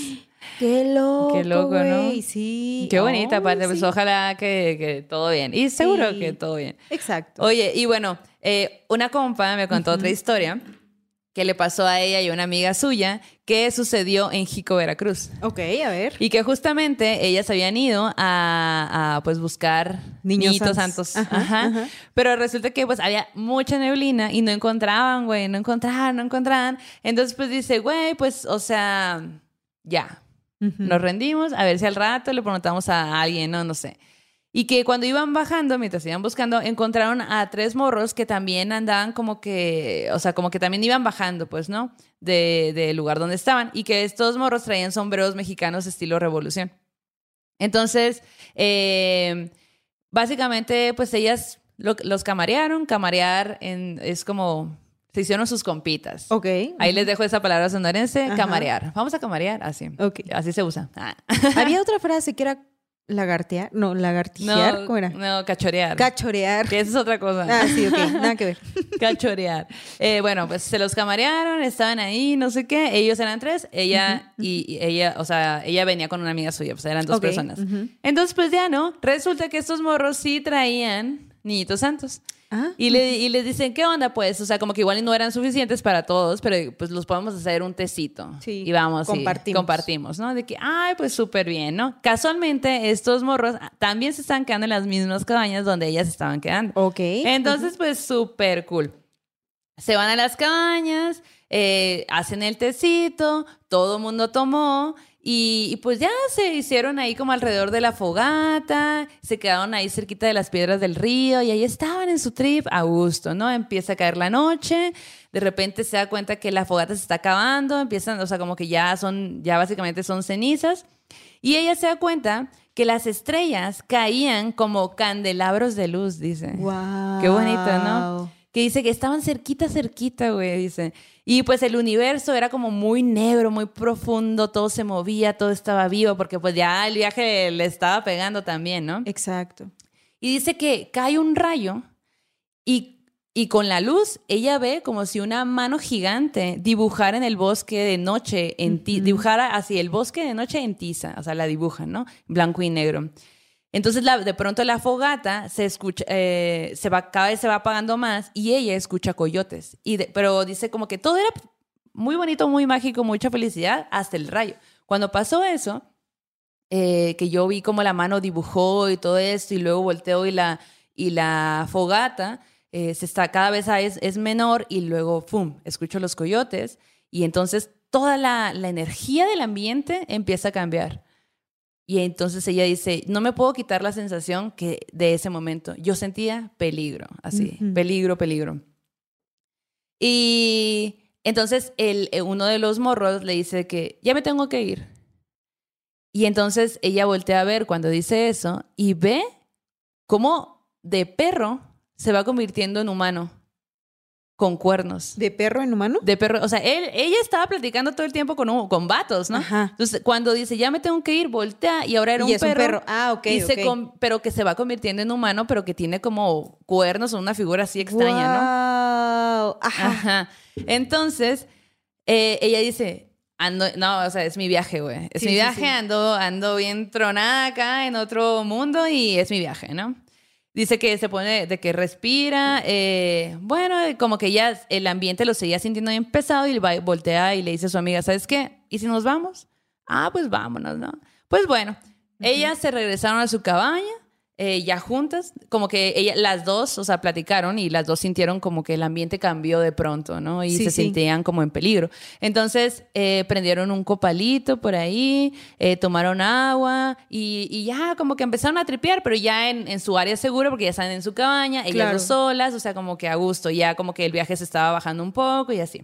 Qué loco, Qué loco, ¿no? Sí. Qué bonita, Ay, aparte, pues ojalá que, que todo bien. Y seguro Sí. que todo bien. Exacto. Oye, y bueno, eh, una compa me contó otra historia que le pasó a ella y a una amiga suya que sucedió en Jico, Veracruz. Ok, a ver. Y que justamente ellas habían ido a, a, pues buscar Niños niñitos santos. santos. Ajá, Ajá. ajá. Pero resulta que pues había mucha neblina y no encontraban, güey, no encontraban, no encontraban. Entonces pues dice, güey, pues, o sea, ya, nos rendimos, a ver si al rato le preguntamos a alguien, no, no sé. Y que cuando iban bajando, mientras iban buscando, encontraron a tres morros que también andaban como que, o sea, como que también iban bajando, pues, ¿no? De- Del lugar donde estaban. Y que estos morros traían sombreros mexicanos estilo revolución. Entonces, eh, básicamente, pues ellas lo- los camarearon. Camarear en- es como, se hicieron sus compitas. Ok. Ahí les dejo esa palabra sonorense, Ajá. camarear. Vamos a camarear, así. Ok. Así se usa. Ah. *laughs* Había otra *laughs* frase que era lagartear. No, lagartijear. No, ¿Cómo era? no, cachorear. Cachorear. que esa es otra cosa. Ah, sí, ok. *laughs* Nada que ver. Cachorear. Eh, bueno, pues se los camarearon, estaban ahí, no sé qué. Ellos eran tres, ella y, y ella, o sea, ella venía con una amiga suya, pues eran dos personas. Entonces, pues ya no. Resulta que estos morros sí traían niñitos santos. Ah. Y, le, y les dicen, ¿qué onda? Pues, o sea, como que igual no eran suficientes para todos, pero pues los podemos hacer un tecito. Sí, Y vamos, compartimos. y compartimos, ¿no? De que, ay, pues súper bien, ¿no? Casualmente, estos morros también se están quedando en las mismas cabañas donde ellas estaban quedando. Ok. Entonces, pues súper cool. Se van a las cabañas, eh, hacen el tecito, todo el mundo tomó y, pues ya se hicieron ahí como alrededor de la fogata, se quedaron ahí cerquita de las piedras del río y ahí estaban en su trip a gusto, ¿no? Empieza a caer la noche, de repente se da cuenta que la fogata se está acabando, empiezan, o sea, como que ya son, ya básicamente son cenizas y ella se da cuenta que las estrellas caían como candelabros de luz, dice. Wow. Qué bonito, ¿no? Que dice que estaban cerquita, cerquita, güey, dice. Y pues el universo era como muy negro, muy profundo, todo se movía, todo estaba vivo, porque pues ya el viaje le estaba pegando también, ¿no? Exacto. Y dice que cae un rayo y, y con la luz ella ve como si una mano gigante dibujara en el bosque de noche, en ti- dibujara así el bosque de noche en tiza, o sea, la dibujan, ¿no? Blanco y negro. Entonces de pronto la fogata se escucha, eh, se va, cada vez se va apagando más y ella escucha coyotes. Y pero dice como que todo era muy bonito, muy mágico, mucha felicidad, hasta el rayo. Cuando pasó eso, eh, que yo vi como la mano dibujó y todo esto, y luego volteo y la, y la fogata eh, se está, cada vez es, es menor, y luego, ¡fum!, escucho los coyotes, y entonces toda la energía del ambiente empieza a cambiar. Y entonces ella dice, no me puedo quitar la sensación que de ese momento yo sentía peligro, así, peligro, peligro. Y entonces el, eh, uno de los morros le dice que ya me tengo que ir. Y entonces ella voltea a ver cuando dice eso y ve cómo de perro se va convirtiendo en humano con cuernos. ¿De perro en humano? De perro, o sea, él, ella estaba platicando todo el tiempo con, un- con vatos, ¿no? Ajá. Entonces, cuando dice, ya me tengo que ir, voltea y ahora era Y un es un perro. perro. Ah, ok, y se ok. con- pero que se va convirtiendo en humano, pero que tiene como cuernos o una figura así extraña, ¿no? Ajá. Ajá. Entonces, eh, ella dice, ando, no, o sea, es mi viaje, güey. Es Sí, mi sí, viaje, sí. ando, ando bien tronada acá en otro mundo y es mi viaje, ¿no? Dice que se pone, de que respira, eh, bueno, como que ya el ambiente lo seguía sintiendo bien pesado y va- voltea y le dice a su amiga, ¿sabes qué? ¿Y si nos vamos? Ah, pues vámonos, ¿no? Pues bueno, ellas se regresaron a su cabaña, eh, ya juntas, como que ella, las dos, o sea, platicaron y las dos sintieron como que el ambiente cambió de pronto, ¿no? Y Sí, se sí. sentían como en peligro. Entonces, eh, prendieron un copalito por ahí, eh, tomaron agua y, y ya como que empezaron a tripear, pero ya en, en su área segura porque ya están en su cabaña, ellas Claro. dos solas, o sea, como que a gusto, ya como que el viaje se estaba bajando un poco y así.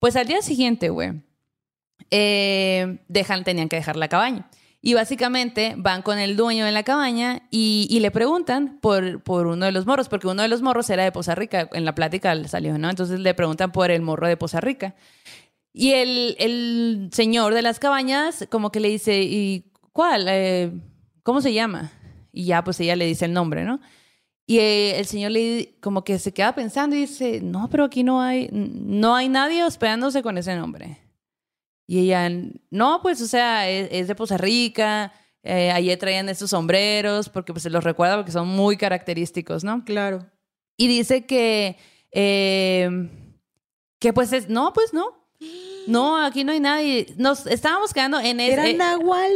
Pues al día siguiente, güey, eh, dejan, tenían que dejar la cabaña. Y básicamente van con el dueño de la cabaña y, le preguntan por, por uno de los morros, porque uno de los morros era de Poza Rica, en la plática salió, ¿no? Entonces le preguntan por el morro de Poza Rica. Y el, el señor de las cabañas como que le dice, ¿y cuál? Eh, ¿Cómo se llama? Y ya pues ella le dice el nombre, ¿no? Y eh, el señor le como que se queda pensando y dice, no, pero aquí no hay, no hay nadie hospedándose con ese nombre. Y ella, no, pues, o sea, es, es de Poza Rica, eh, allí traían estos sombreros, porque pues se los recuerda porque son muy característicos, ¿no? Claro. Y dice que, eh, que pues es, no, pues no. No, aquí no hay nadie. Nos estábamos quedando en, es- Eran eh,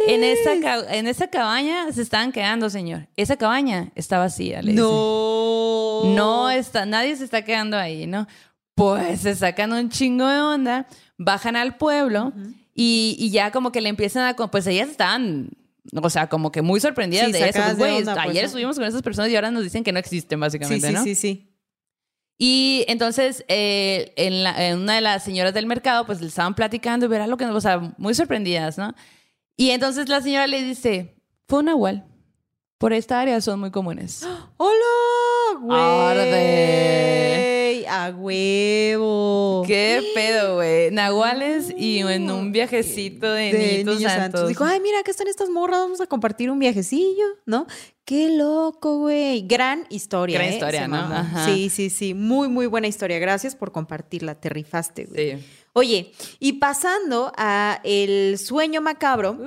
en, esa, en esa cabaña, se estaban quedando, señor. Esa cabaña está vacía, le dice. No. No está, nadie se está quedando ahí, ¿no? Pues se sacan un chingo de onda, bajan al pueblo y, y ya como que le empiezan a... Pues ellas estaban, o sea, como que muy sorprendidas Sí, de eso. Pues, de güey, onda, pues, ayer ¿no? estuvimos con esas personas y ahora nos dicen que no existen, Sí, básicamente, sí, ¿no? sí, sí. Y entonces, eh, en, la- en una de las señoras del mercado, pues le estaban platicando y verá lo que, o sea, muy sorprendidas, ¿no? Y entonces la señora le dice, fue un nahual. Por esta área son muy comunes. *gasps* ¡Hola! ¡Güey! ¡A huevo! ¿Qué pedo, güey? Nahuales y en un viajecito de, niños, santos. Dijo, ay, mira, acá están estas morras, vamos a compartir un viajecillo, ¿no? Qué loco, güey. Gran historia. Gran ¿eh? historia, ¿no? Ajá. Sí, sí, sí. Muy, muy buena historia. Gracias por compartirla. Te rifaste, güey. Sí. Oye, y pasando a el sueño macabro,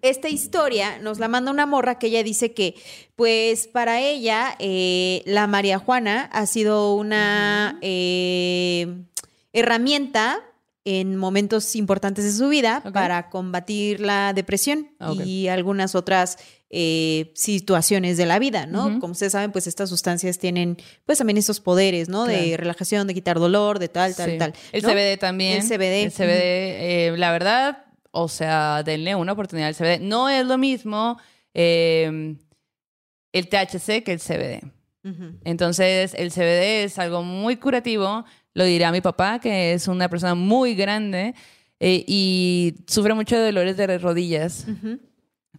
esta historia nos la manda una morra que ella dice que, pues para ella, eh, la María Juana ha sido una eh, herramienta en momentos importantes de su vida para combatir la depresión Ah, y algunas otras eh, situaciones de la vida, ¿no? Como ustedes saben, pues estas sustancias tienen pues también estos poderes, ¿no? De relajación, de quitar dolor, de tal, tal, Sí. tal. El ¿no? CBD también. El CBD. El CBD, eh, la verdad, o sea, denle una oportunidad al CBD. No es lo mismo eh, el THC que el CBD. Entonces, el CBD es algo muy curativo, lo dirá mi papá, que es una persona muy grande eh, y sufre mucho de dolores de rodillas.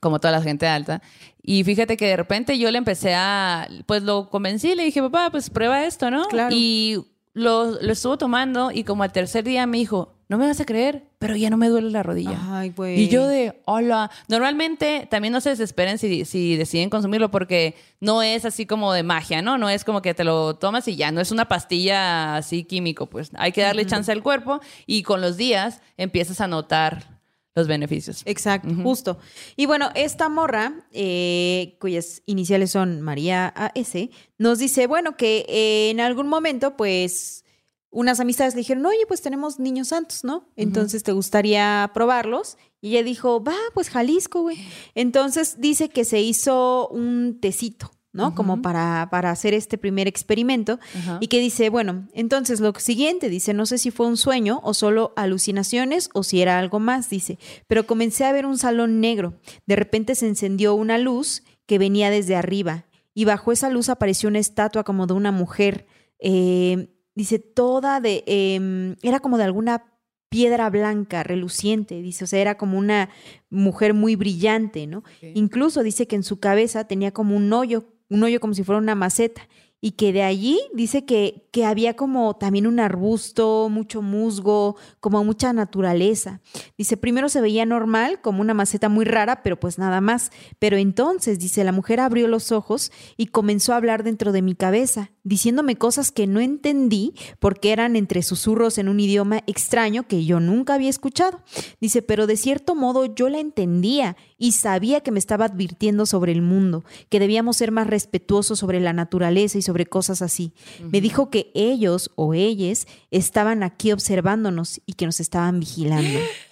Como toda la gente alta. Y fíjate que de repente yo le empecé a, pues lo convencí, le dije, papá, pues prueba esto, ¿no? Claro. Y lo, lo estuvo tomando y como al tercer día me dijo, no me vas a creer, pero ya no me duele la rodilla. Ay, güey. Y yo de, hola. Normalmente también no se desesperen si, si deciden consumirlo porque no es así como de magia, ¿no? No es como que te lo tomas y ya, no es una pastilla así químico, pues hay que darle chance al cuerpo y con los días empiezas a notar los beneficios. Exacto, justo. Y bueno, esta morra, eh, cuyas iniciales son María AS, nos dice, bueno, que eh, en algún momento, pues, unas amistades le dijeron, oye, pues tenemos niños santos, ¿no? Entonces, ¿te gustaría probarlos? Y ella dijo, va, pues Jalisco, güey. Entonces dice que se hizo un tecito. ¿No? Como para, para hacer este primer experimento. Y que dice, bueno, entonces lo siguiente, dice, no sé si fue un sueño o solo alucinaciones o si era algo más, dice, pero comencé a ver un salón negro. De repente se encendió una luz que venía desde arriba y bajo esa luz apareció una estatua como de una mujer. eh, dice, toda de, em, era como de alguna piedra blanca, reluciente, dice, o sea, era como una mujer muy brillante, ¿no? Incluso dice que en su cabeza tenía como un hoyo, un hoyo como si fuera una maceta, y que de allí dice que, que había como también un arbusto, mucho musgo, como mucha naturaleza. Dice, primero se veía normal, como una maceta muy rara, pero pues nada más. Pero entonces, dice, la mujer abrió los ojos y comenzó a hablar dentro de mi cabeza, diciéndome cosas que no entendí porque eran entre susurros en un idioma extraño que yo nunca había escuchado. Dice, pero de cierto modo yo la entendía y sabía que me estaba advirtiendo sobre el mundo, que debíamos ser más respetuosos sobre la naturaleza y sobre cosas así. Me dijo que ellos o ellas estaban aquí observándonos y que nos estaban vigilando. *gasps* *gasps* *gasps*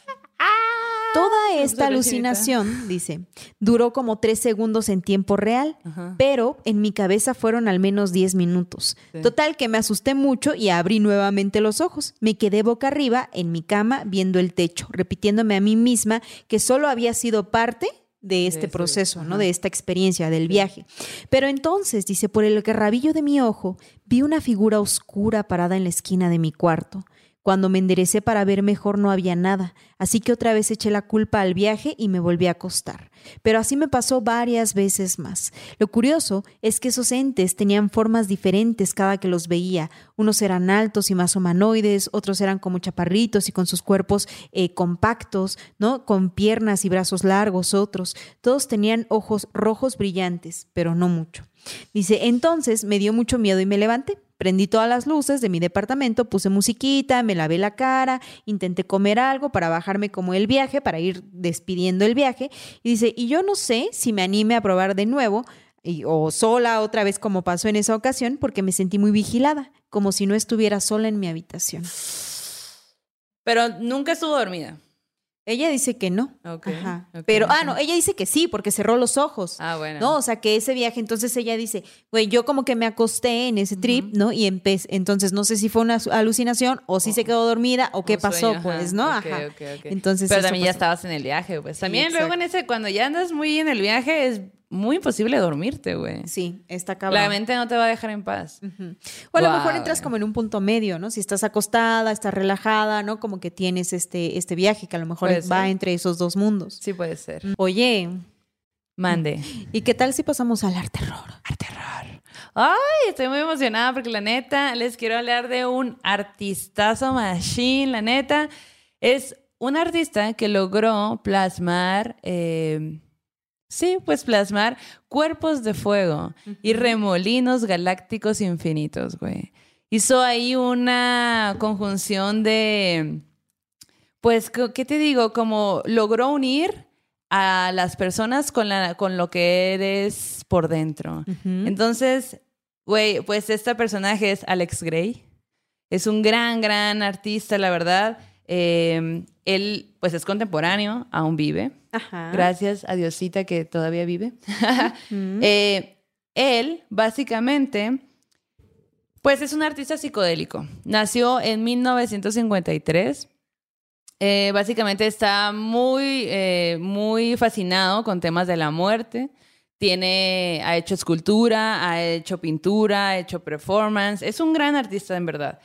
Toda me esta alucinación, dice, duró como tres segundos en tiempo real, Ajá. pero en mi cabeza fueron al menos 10 minutos. Sí. Total que me asusté mucho y abrí nuevamente los ojos. Me quedé boca arriba en mi cama viendo el techo, repitiéndome a mí misma que solo había sido parte de este proceso, ¿no? ajá. De esta experiencia, del viaje. Pero entonces, dice, por el rabillo de mi ojo, vi una figura oscura parada en la esquina de mi cuarto. Cuando me enderecé para ver mejor no había nada, así que otra vez eché la culpa al viaje y me volví a acostar. Pero así me pasó varias veces más. Lo curioso es que esos entes tenían formas diferentes cada que los veía. Unos eran altos y más humanoides, otros eran como chaparritos y con sus cuerpos eh, compactos, ¿no? Con piernas y brazos largos, otros. Todos tenían ojos rojos brillantes, pero no mucho. Dice, entonces me dio mucho miedo y me levanté. Prendí todas las luces de mi departamento, puse musiquita, me lavé la cara, intenté comer algo para bajarme como el viaje, para ir despidiendo el viaje. Y dice, y yo no sé si me anime a probar de nuevo y- o sola otra vez como pasó en esa ocasión, porque me sentí muy vigilada, como si no estuviera sola en mi habitación. Pero nunca estuvo dormida. Ella dice que no. Ajá. Pero, ah, no, ella dice que sí, porque cerró los ojos. Ah, bueno. ¿no? O sea, que ese viaje, entonces ella dice, güey, yo como que me acosté en ese trip, ¿no? Y empecé, entonces no sé si fue una alucinación o si se quedó dormida o qué pasó, sueño, pues, ajá. ¿no? Ajá. Entonces, Pero también ya pasó. estabas en el viaje, pues. También luego en ese, cuando ya andas muy en el viaje, es muy imposible dormirte, güey. Sí, está cabrón. La mente no te va a dejar en paz. O a lo mejor entras como en un punto medio, ¿no? Si estás acostada, estás relajada, ¿no? Como que tienes este, este viaje que a lo mejor Puede va ser. entre esos dos mundos. Sí puede ser. Oye, Mande. ¿y qué tal si pasamos al arte terror? terror. Ay, estoy muy emocionada porque la neta, les quiero hablar de un artistazo machine, la neta. Es un artista que logró plasmar, eh, sí, pues plasmar cuerpos de fuego y remolinos galácticos infinitos, güey. Hizo ahí una conjunción de, pues, ¿qué te digo? Como logró unir a las personas con, la, con lo que eres por dentro. Entonces, güey, pues este personaje es Alex Gray. Es un gran, gran artista, la verdad. Eh, él, pues es contemporáneo, aún vive. Ajá. Gracias a Diosita que todavía vive. *laughs* Eh, él, básicamente, pues es un artista psicodélico. Nació en 1953. Eh, básicamente está muy, eh, muy fascinado con temas de la muerte. Tiene, ha hecho escultura, ha hecho pintura, ha hecho performance. Es un gran artista, en verdad.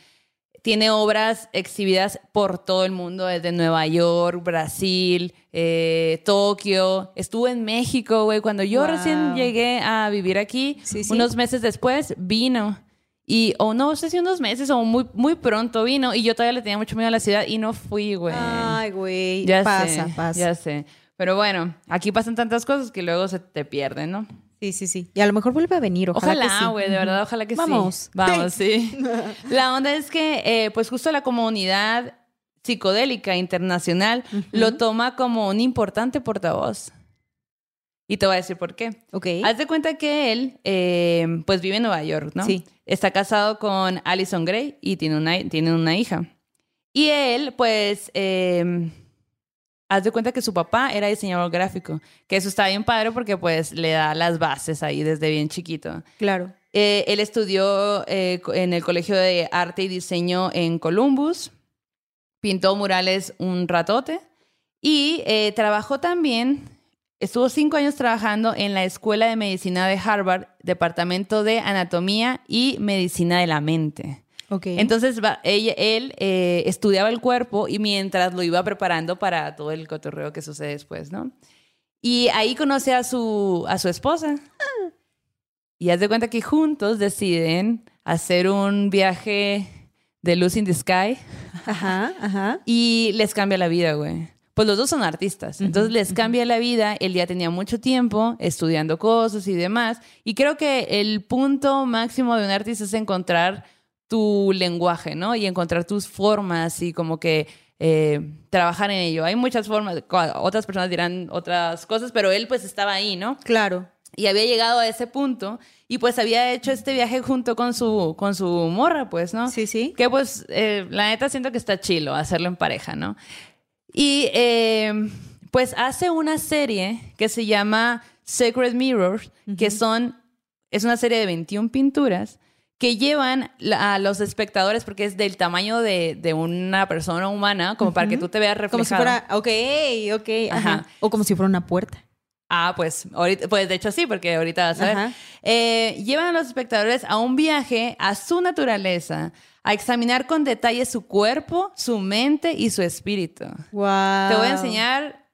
Tiene obras exhibidas por todo el mundo, desde Nueva York, Brasil, eh, Tokio. Estuvo en México, güey. Cuando yo Wow. recién llegué a vivir aquí, Sí, sí. unos meses después, vino. Y, o no sé si unos meses o muy, muy pronto vino. Y yo todavía le tenía mucho miedo a la ciudad y no fui, güey. Ay, güey. ya pasa, sé, pasa. Ya sé. Pero bueno, aquí pasan tantas cosas que luego se te pierden, ¿no? Sí, sí, sí. Y a lo mejor vuelve a venir, ojalá, sí. güey, de verdad, ojalá que Vamos. sí. Vamos, sí. *laughs* La onda es que, eh, pues justo la comunidad psicodélica internacional lo toma como un importante portavoz. Y te voy a decir por qué. Ok. Haz de cuenta que él, eh, pues vive en Nueva York, ¿no? Sí. Está casado con Alison Gray y tiene una, tiene una hija. Y él, pues, eh, haz de cuenta que su papá era diseñador gráfico, que eso está bien padre porque pues le da las bases ahí desde bien chiquito. Claro. Eh, él estudió eh, en el Colegio de Arte y Diseño en Columbus, pintó murales un ratote y eh, trabajó también, estuvo cinco años trabajando en la Escuela de Medicina de Harvard, Departamento de Anatomía y Medicina de la Mente. Ok. Entonces va- ella- él eh, estudiaba el cuerpo y mientras lo iba preparando para todo el cotorreo que sucede después, ¿no? Y ahí conoce a su, a su esposa. Y haz de cuenta que juntos deciden hacer un viaje de luz in the sky Ajá, ajá. y les cambia la vida, güey. Pues los dos son artistas, entonces les cambia la vida. Él ya tenía mucho tiempo estudiando cosas y demás. Y creo que el punto máximo de un artista es encontrar tu lenguaje, ¿no? Y encontrar tus formas y como que eh, trabajar en ello. Hay muchas formas, otras personas dirán otras cosas, pero él pues estaba ahí, ¿no? Claro. y había llegado a ese punto y pues había hecho este viaje junto con su, con su morra, pues, ¿no? Sí, sí. Que pues eh, la neta siento que está chilo hacerlo en pareja, ¿no? Y eh, pues hace una serie que se llama Sacred Mirrors, que son, es una serie de 21 pinturas que llevan a los espectadores, porque es del tamaño de, de una persona humana, como para que tú te veas reflejado. Como si fuera, ok, ok, ajá. Ajá. O como si fuera una puerta. Ah, pues, ahorita, pues de hecho sí, porque ahorita vas a ver. Eh, llevan a los espectadores a un viaje a su naturaleza, a examinar con detalle su cuerpo, su mente y su espíritu. Wow. Te voy a enseñar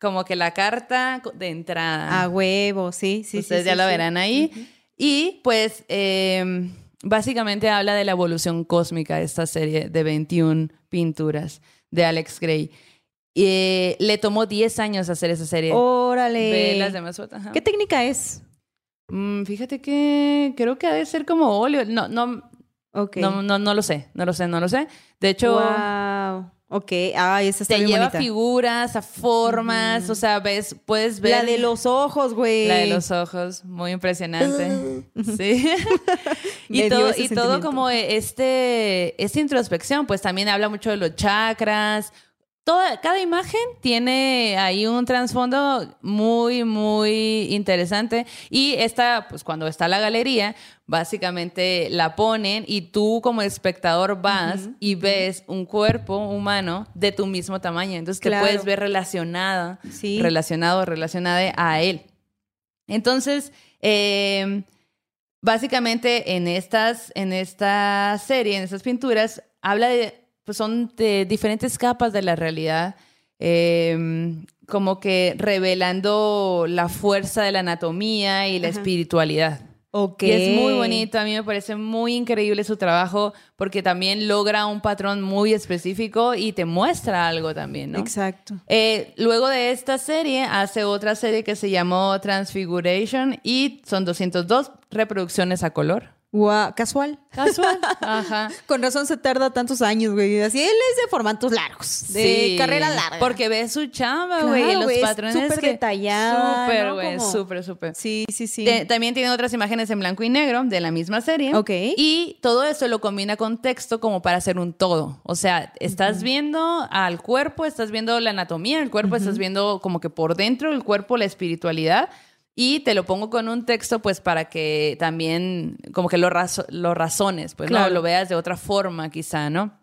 como que la carta de entrada. A huevo, sí, sí, Ustedes sí. ya sí, la sí. verán ahí. Y pues eh, básicamente habla de la evolución cósmica de esta serie de 21 pinturas de Alex Gray. Eh, le tomó 10 años hacer esa serie. Órale. Ve las demás fotos, ajá. ¿Qué técnica es? Mm, fíjate que creo que ha de ser como óleo. No, no, Ok. no, no, no lo sé, no lo sé, no lo sé. De hecho, Wow. Ok. Ay, esa está te bien lleva bonita. figuras, a formas, o sea, ves, puedes ver. La de los ojos, güey. La de los ojos, muy impresionante. Sí. *laughs* Me y todo, y todo como este, esta introspección, pues también habla mucho de los chakras. Toda, cada imagen tiene ahí un trasfondo muy, muy interesante. Y esta, pues cuando está la galería, básicamente la ponen y tú como espectador vas y ves un cuerpo humano de tu mismo tamaño. Entonces Claro. te puedes ver relacionada, Sí. relacionado, relacionada a él. Entonces, eh, básicamente en estas, en esta serie, en estas pinturas, habla de, pues son de diferentes capas de la realidad, eh, como que revelando la fuerza de la anatomía y la Ajá. espiritualidad. Ok. Y es muy bonito, a mí me parece muy increíble su trabajo porque también logra un patrón muy específico y te muestra algo también, ¿no? Exacto. Eh, luego de esta serie, hace otra serie que se llamó Transfiguration y son 202 reproducciones a color. Guau, Casual. Casual. *laughs* Ajá. Con razón se tarda tantos años, güey. Así él es de formatos largos. De Sí, carrera larga. Porque ves su chamba, Claro, güey. los güey, es patrones. súper que- detallada, Súper, ¿no? güey. Como- Súper, súper. Sí, sí, sí. Te- también tiene otras imágenes en blanco y negro de la misma serie. Ok. Y todo eso lo combina con texto como para hacer un todo. O sea, estás viendo al cuerpo, estás viendo la anatomía del cuerpo, estás viendo como que por dentro del cuerpo la espiritualidad. Y te lo pongo con un texto, pues para que también, como que lo, razo- lo razones, pues Claro. no lo veas de otra forma, quizá, ¿no?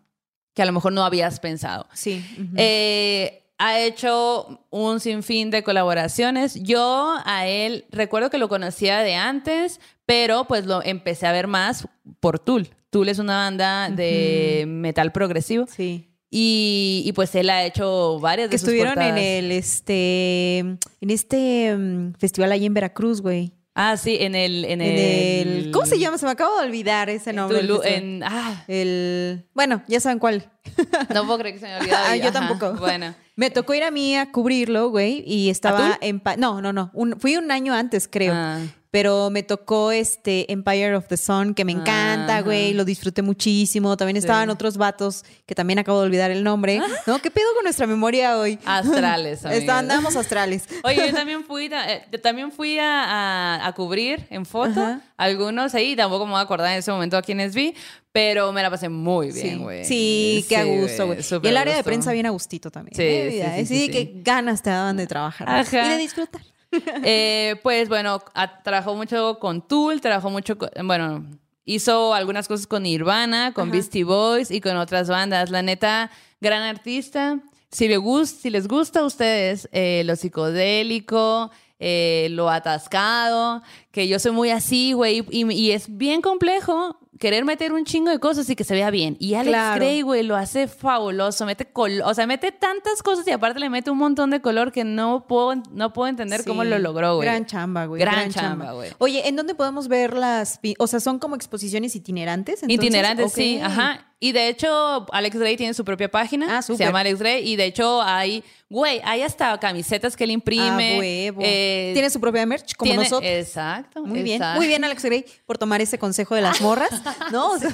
Que a lo mejor no habías pensado. Sí. Eh, ha hecho un sinfín de colaboraciones. Yo a él recuerdo que lo conocía de antes, pero pues lo empecé a ver más por Tool. Tool es una banda de metal progresivo sí. Y, y, pues él ha hecho varias de Que sus estuvieron en el, este, en este mm, festival ahí en Veracruz, güey. Ah, sí, en el... En, En el, el, ¿cómo se llama? Se me acaba de olvidar ese nombre. Tulu- en- ah, El, bueno, ya saben cuál. *laughs* no puedo creer que se me olvidó. Ah, yo tampoco. Bueno. *laughs* Me tocó ir a mí a cubrirlo, güey, y estaba en... pa- no, no, no. un- fui un año antes, creo. Ah. Pero me tocó este Empire of the Sun, que me encanta, güey, lo disfruté muchísimo. También Sí. estaban otros vatos que también acabo de olvidar el nombre. *laughs* ¿No? ¿Qué pedo con nuestra memoria hoy? Astrales. *laughs* Está- andamos astrales. *laughs* Oye, yo también fui, eh, yo también fui a, a- a cubrir en foto Ajá. algunos ahí, tampoco me voy a acordar en ese momento a quienes vi, pero me la pasé muy bien, güey. Sí, qué a gusto, güey. Y el área de prensa bien a gustito también. Sí, ¿eh? sí, sí, sí, sí. que ganas te daban de trabajar. Ajá. y de disfrutar. *laughs* Eh, pues bueno, a- trabajó mucho con Tool, trabajó mucho con, bueno, hizo algunas cosas con Nirvana, con Ajá. Beastie Boys y con otras bandas. La neta, gran artista. Si, le gus- si les gusta a ustedes eh, lo psicodélico, eh, lo atascado, que yo soy muy así, güey, y, y es bien complejo querer meter un chingo de cosas y que se vea bien. Y Alex Claro. Gray, güey, lo hace fabuloso, mete col o sea, mete tantas cosas y aparte le mete un montón de color que no puedo, no puedo entender cómo lo logró, güey. Gran chamba, güey. Gran chamba, güey. Oye, ¿en dónde podemos ver las... O sea, son como exposiciones itinerantes. entonces? Itinerantes, sí, ajá. Y de hecho, Alex Gray tiene su propia página. Ah, se llama Alex Gray. Y de hecho, hay, güey, hay hasta camisetas que él imprime. Ah, huevo. eh, Tiene su propia merch, como tiene- nosotros. Exacto. Muy bien, exacto. muy bien, Alex Gray, por tomar ese consejo de las morras, *laughs* ¿no? O sea,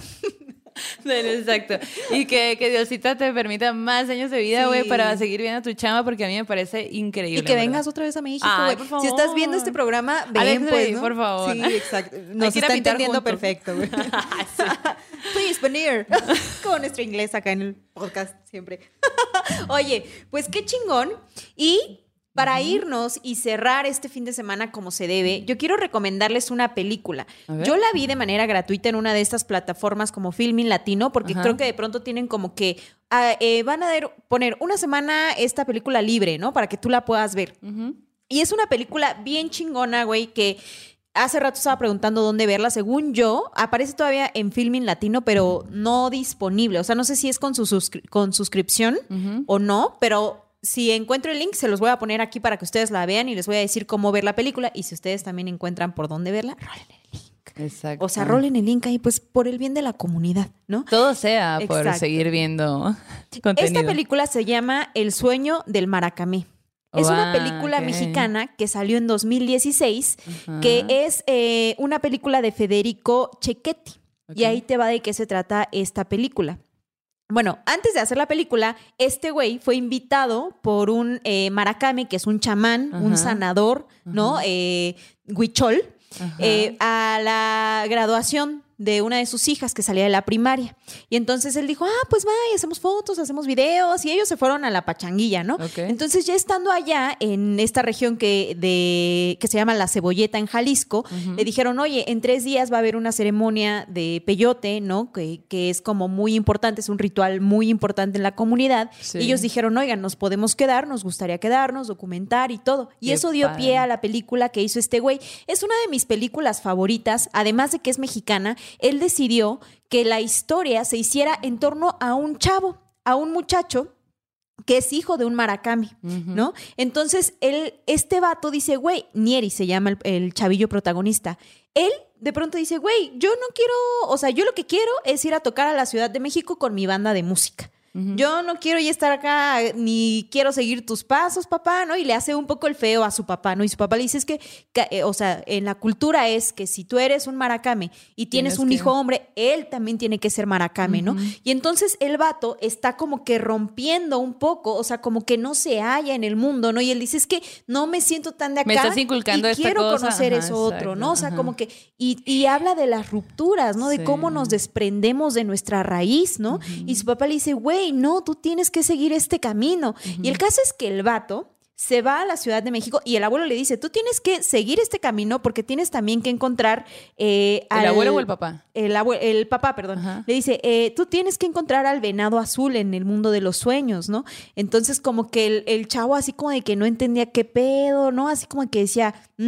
*laughs* Exacto. Y que, que Diosita te permita más años de vida, güey, Sí. para seguir viendo tu chama, porque a mí me parece increíble. y que verdad. vengas otra vez a México, güey. por Si estás viendo favor. este programa, ven, Alex pues, por favor. Sí, exacto. Nos a está entendiendo juntos. perfecto, güey. *laughs* *laughs* Please, venir. Como nuestro inglés acá en el podcast siempre. Oye, pues qué chingón. Y para irnos y cerrar este fin de semana como se debe, yo quiero recomendarles una película. Yo la vi de manera gratuita en una de estas plataformas como Filmin Latino, porque creo que de pronto tienen como que ah, eh, van a poner una semana esta película libre, ¿no? Para que tú la puedas ver. Y es una película bien chingona, güey, que hace rato estaba preguntando dónde verla. Según yo, aparece todavía en Filming Latino, pero no disponible. O sea, no sé si es con, su suscri- con suscripción o no, pero si encuentro el link, se los voy a poner aquí para que ustedes la vean y les voy a decir cómo ver la película. Y si ustedes también encuentran por dónde verla, rolen el link. Exacto. O sea, rolen el link ahí, pues por el bien de la comunidad, ¿no? Todo sea por Exacto. seguir viendo *laughs* contenido. Esta película se llama El sueño del Maracamé. Es una película mexicana que salió en 2016, Ajá. que es eh, una película de Federico Cecchetti. Y ahí te va de qué se trata esta película. Bueno, antes de hacer la película, este güey fue invitado por un eh, maracame, que es un chamán, un Ajá. sanador, ¿no? Eh, huichol, eh, a la graduación de una de sus hijas que salía de la primaria. Y entonces él dijo, ah, pues va, y hacemos fotos, hacemos videos, y ellos se fueron a la pachanguilla, ¿no? Entonces ya estando allá en esta región que, de, que se llama La Cebolleta en Jalisco, le dijeron, oye, en tres días va a haber una ceremonia de peyote, ¿no? Que, que es como muy importante, es un ritual muy importante en la comunidad. Sí. Y ellos dijeron, oigan, nos podemos quedar, nos gustaría quedarnos, documentar y todo. Y Qué eso dio padre. pie a la película que hizo este güey. Es una de mis películas favoritas, además de que es mexicana, él decidió que la historia se hiciera en torno a un chavo, a un muchacho que es hijo de un maracami, ¿no? Entonces, él, este vato dice, güey, Nieri se llama el, el chavillo protagonista. Él de pronto dice, güey, yo no quiero, o sea, yo lo que quiero es ir a tocar a la Ciudad de México con mi banda de música. Yo no quiero ya estar acá, ni quiero seguir tus pasos, papá, ¿no? Y le hace un poco el feo a su papá, ¿no? Y su papá le dice, es que, que, eh, o sea, en la cultura es que si tú eres un maracame y tienes, Tienes un que- hijo hombre, él también tiene que ser maracame, ¿no? Y entonces el vato está como que rompiendo un poco, o sea, como que no se halla en el mundo, ¿no? Y él dice, es que no me siento tan de acá. Me estás inculcando y esta quiero cosa". conocer Ajá, eso otro, ¿no? O sea, ajá. como que, y, y habla de las rupturas, ¿no? De cómo nos desprendemos de nuestra raíz, ¿no? Y su papá le dice, güey, no, tú tienes que seguir este camino. Y el caso es que el vato se va a la Ciudad de México y el abuelo le dice, tú tienes que seguir este camino porque tienes también que encontrar... eh, ¿El al- abuelo o el papá? El, abue- el papá, perdón. Ajá. Le dice, eh, tú tienes que encontrar al venado azul en el mundo de los sueños, ¿no? Entonces como que el, el chavo así como de que no entendía qué pedo, ¿no? Así como que decía, "Mm,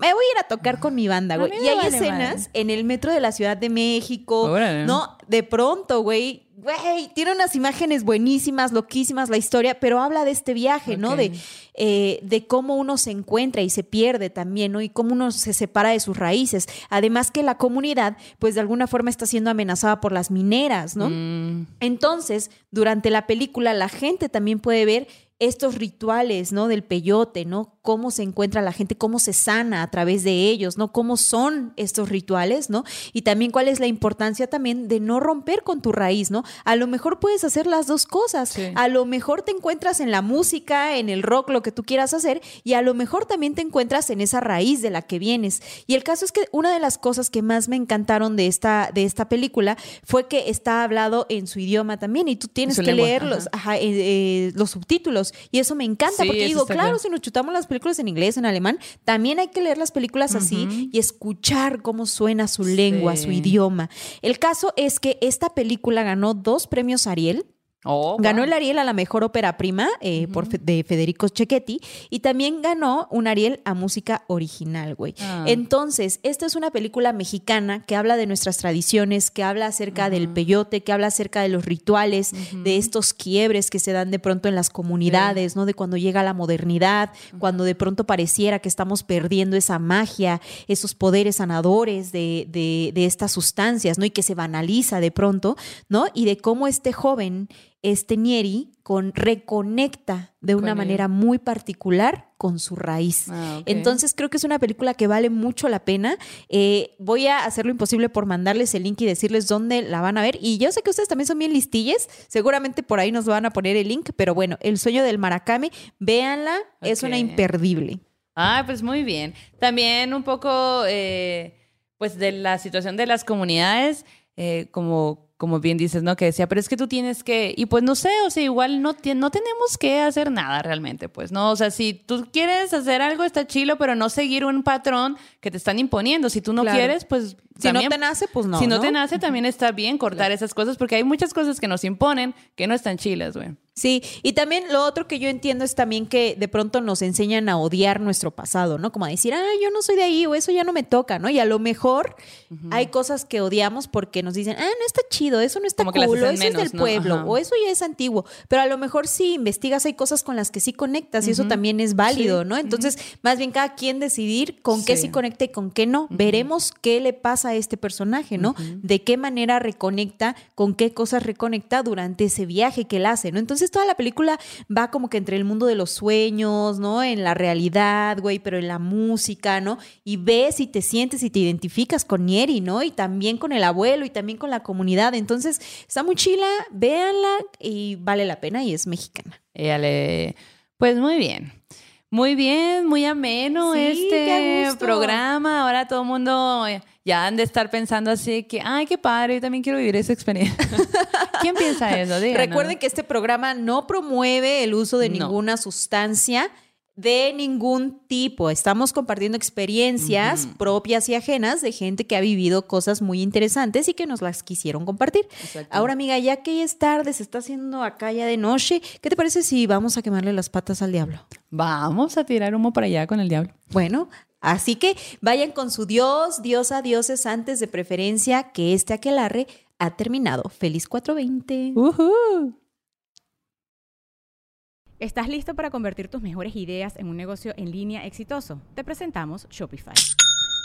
me voy a ir a tocar con mi banda, güey. Y hay vale escenas en el metro de la Ciudad de México, Órale. ¿no? De pronto, güey. Güey, tiene unas imágenes buenísimas, loquísimas la historia, pero habla de este viaje, ¿no? De, eh, de cómo uno se encuentra y se pierde también, ¿no? Y cómo uno se separa de sus raíces. Además que la comunidad, pues de alguna forma está siendo amenazada por las mineras, ¿no? Mm, Entonces, durante la película, la gente también puede ver estos rituales, ¿no? Del peyote, ¿no? Cómo se encuentra la gente, cómo se sana a través de ellos, ¿no? Cómo son estos rituales, ¿no? Y también cuál es la importancia también de no romper con tu raíz, ¿no? A lo mejor puedes hacer las dos cosas. Sí. A lo mejor te encuentras en la música, en el rock, lo que tú quieras hacer, y a lo mejor también te encuentras en esa raíz de la que vienes. Y el caso es que una de las cosas que más me encantaron de esta, de esta película fue que está hablado en su idioma también, y tú tienes que lengua, ajá, eh, eh, los subtítulos. Y eso me encanta, Sí, porque digo, claro, bien. si nos chutamos las películas en inglés, en alemán, también hay que leer las películas así y escuchar cómo suena su lengua, su idioma. El caso es que esta película ganó dos premios Ariel. Oh, Ganó el Ariel a la mejor ópera prima eh, por de Federico Cecchetti y también ganó un Ariel a música original, güey. Ah. Entonces, esta es una película mexicana que habla de nuestras tradiciones, que habla acerca del peyote, que habla acerca de los rituales, de estos quiebres que se dan de pronto en las comunidades, ¿no? De cuando llega la modernidad, cuando de pronto pareciera que estamos perdiendo esa magia, esos poderes sanadores de, de, de estas sustancias, ¿no? Y que se banaliza de pronto, ¿no? Y de cómo este joven este Nieri con, reconecta de una Con él. manera muy particular con su raíz. Ah. Entonces creo que es una película que vale mucho la pena. Eh, voy a hacer lo imposible por mandarles el link y decirles dónde la van a ver. Y yo sé que ustedes también son bien listilles. Seguramente por ahí nos van a poner el link. Pero bueno, El sueño del Maracame, véanla. Es una imperdible. Ah, pues muy bien. También un poco, eh, pues de la situación de las comunidades, eh, como, como bien dices, ¿no? Que decía, pero es que tú tienes que, y pues no sé, o sea, igual no, no tenemos que hacer nada realmente, pues, ¿no? O sea, si tú quieres hacer algo, está chilo, pero no seguir un patrón que te están imponiendo. Si tú no Claro. quieres, pues... Si también- no te nace, pues no. si no, te nace, también está bien cortar esas cosas, porque hay muchas cosas que nos imponen que no están chilas, güey. Sí, y también lo otro que yo entiendo es también que de pronto nos enseñan a odiar nuestro pasado, ¿no? Como a decir, ah, yo no soy de ahí o eso ya no me toca, ¿no? Y a lo mejor hay cosas que odiamos porque nos dicen, ah, no está chido, eso no está Como cool, o eso es del ¿no? pueblo, Ajá. o eso ya es antiguo. Pero a lo mejor si investigas hay cosas con las que sí conectas y eso también es válido, ¿no? Entonces, más bien cada quien decidir con qué Sí. sí conecta y con qué no. Veremos qué le pasa a este personaje, ¿no? De qué manera reconecta, con qué cosas reconecta durante ese viaje que él hace, ¿no? Entonces toda la película va como que entre el mundo de los sueños, ¿no? En la realidad, güey, pero en la música, ¿no? Y ves y te sientes y te identificas con Nieri, ¿no? Y también con el abuelo y también con la comunidad. Entonces está muy chila, véanla y vale la pena y es mexicana. Ella le... Pues muy bien. Muy bien, muy ameno Sí, este programa. Ahora todo el mundo ya han de estar pensando así que, ay, qué padre, yo también quiero vivir esa experiencia. *laughs* ¿Quién piensa eso? Díganos. Recuerden que este programa no promueve el uso de No. ninguna sustancia de ningún tipo. Estamos compartiendo experiencias propias y ajenas de gente que ha vivido cosas muy interesantes y que nos las quisieron compartir. Exacto. Ahora, amiga, ya que es tarde, se está haciendo acá ya de noche, ¿qué te parece si vamos a quemarle las patas al diablo? Vamos a tirar humo para allá con el diablo. Bueno, así que vayan con su dios, diosa, dioses antes de preferencia que este aquelarre ha terminado. Feliz 420. Ujú. ¿Estás listo para convertir tus mejores ideas en un negocio en línea exitoso? Te presentamos Shopify.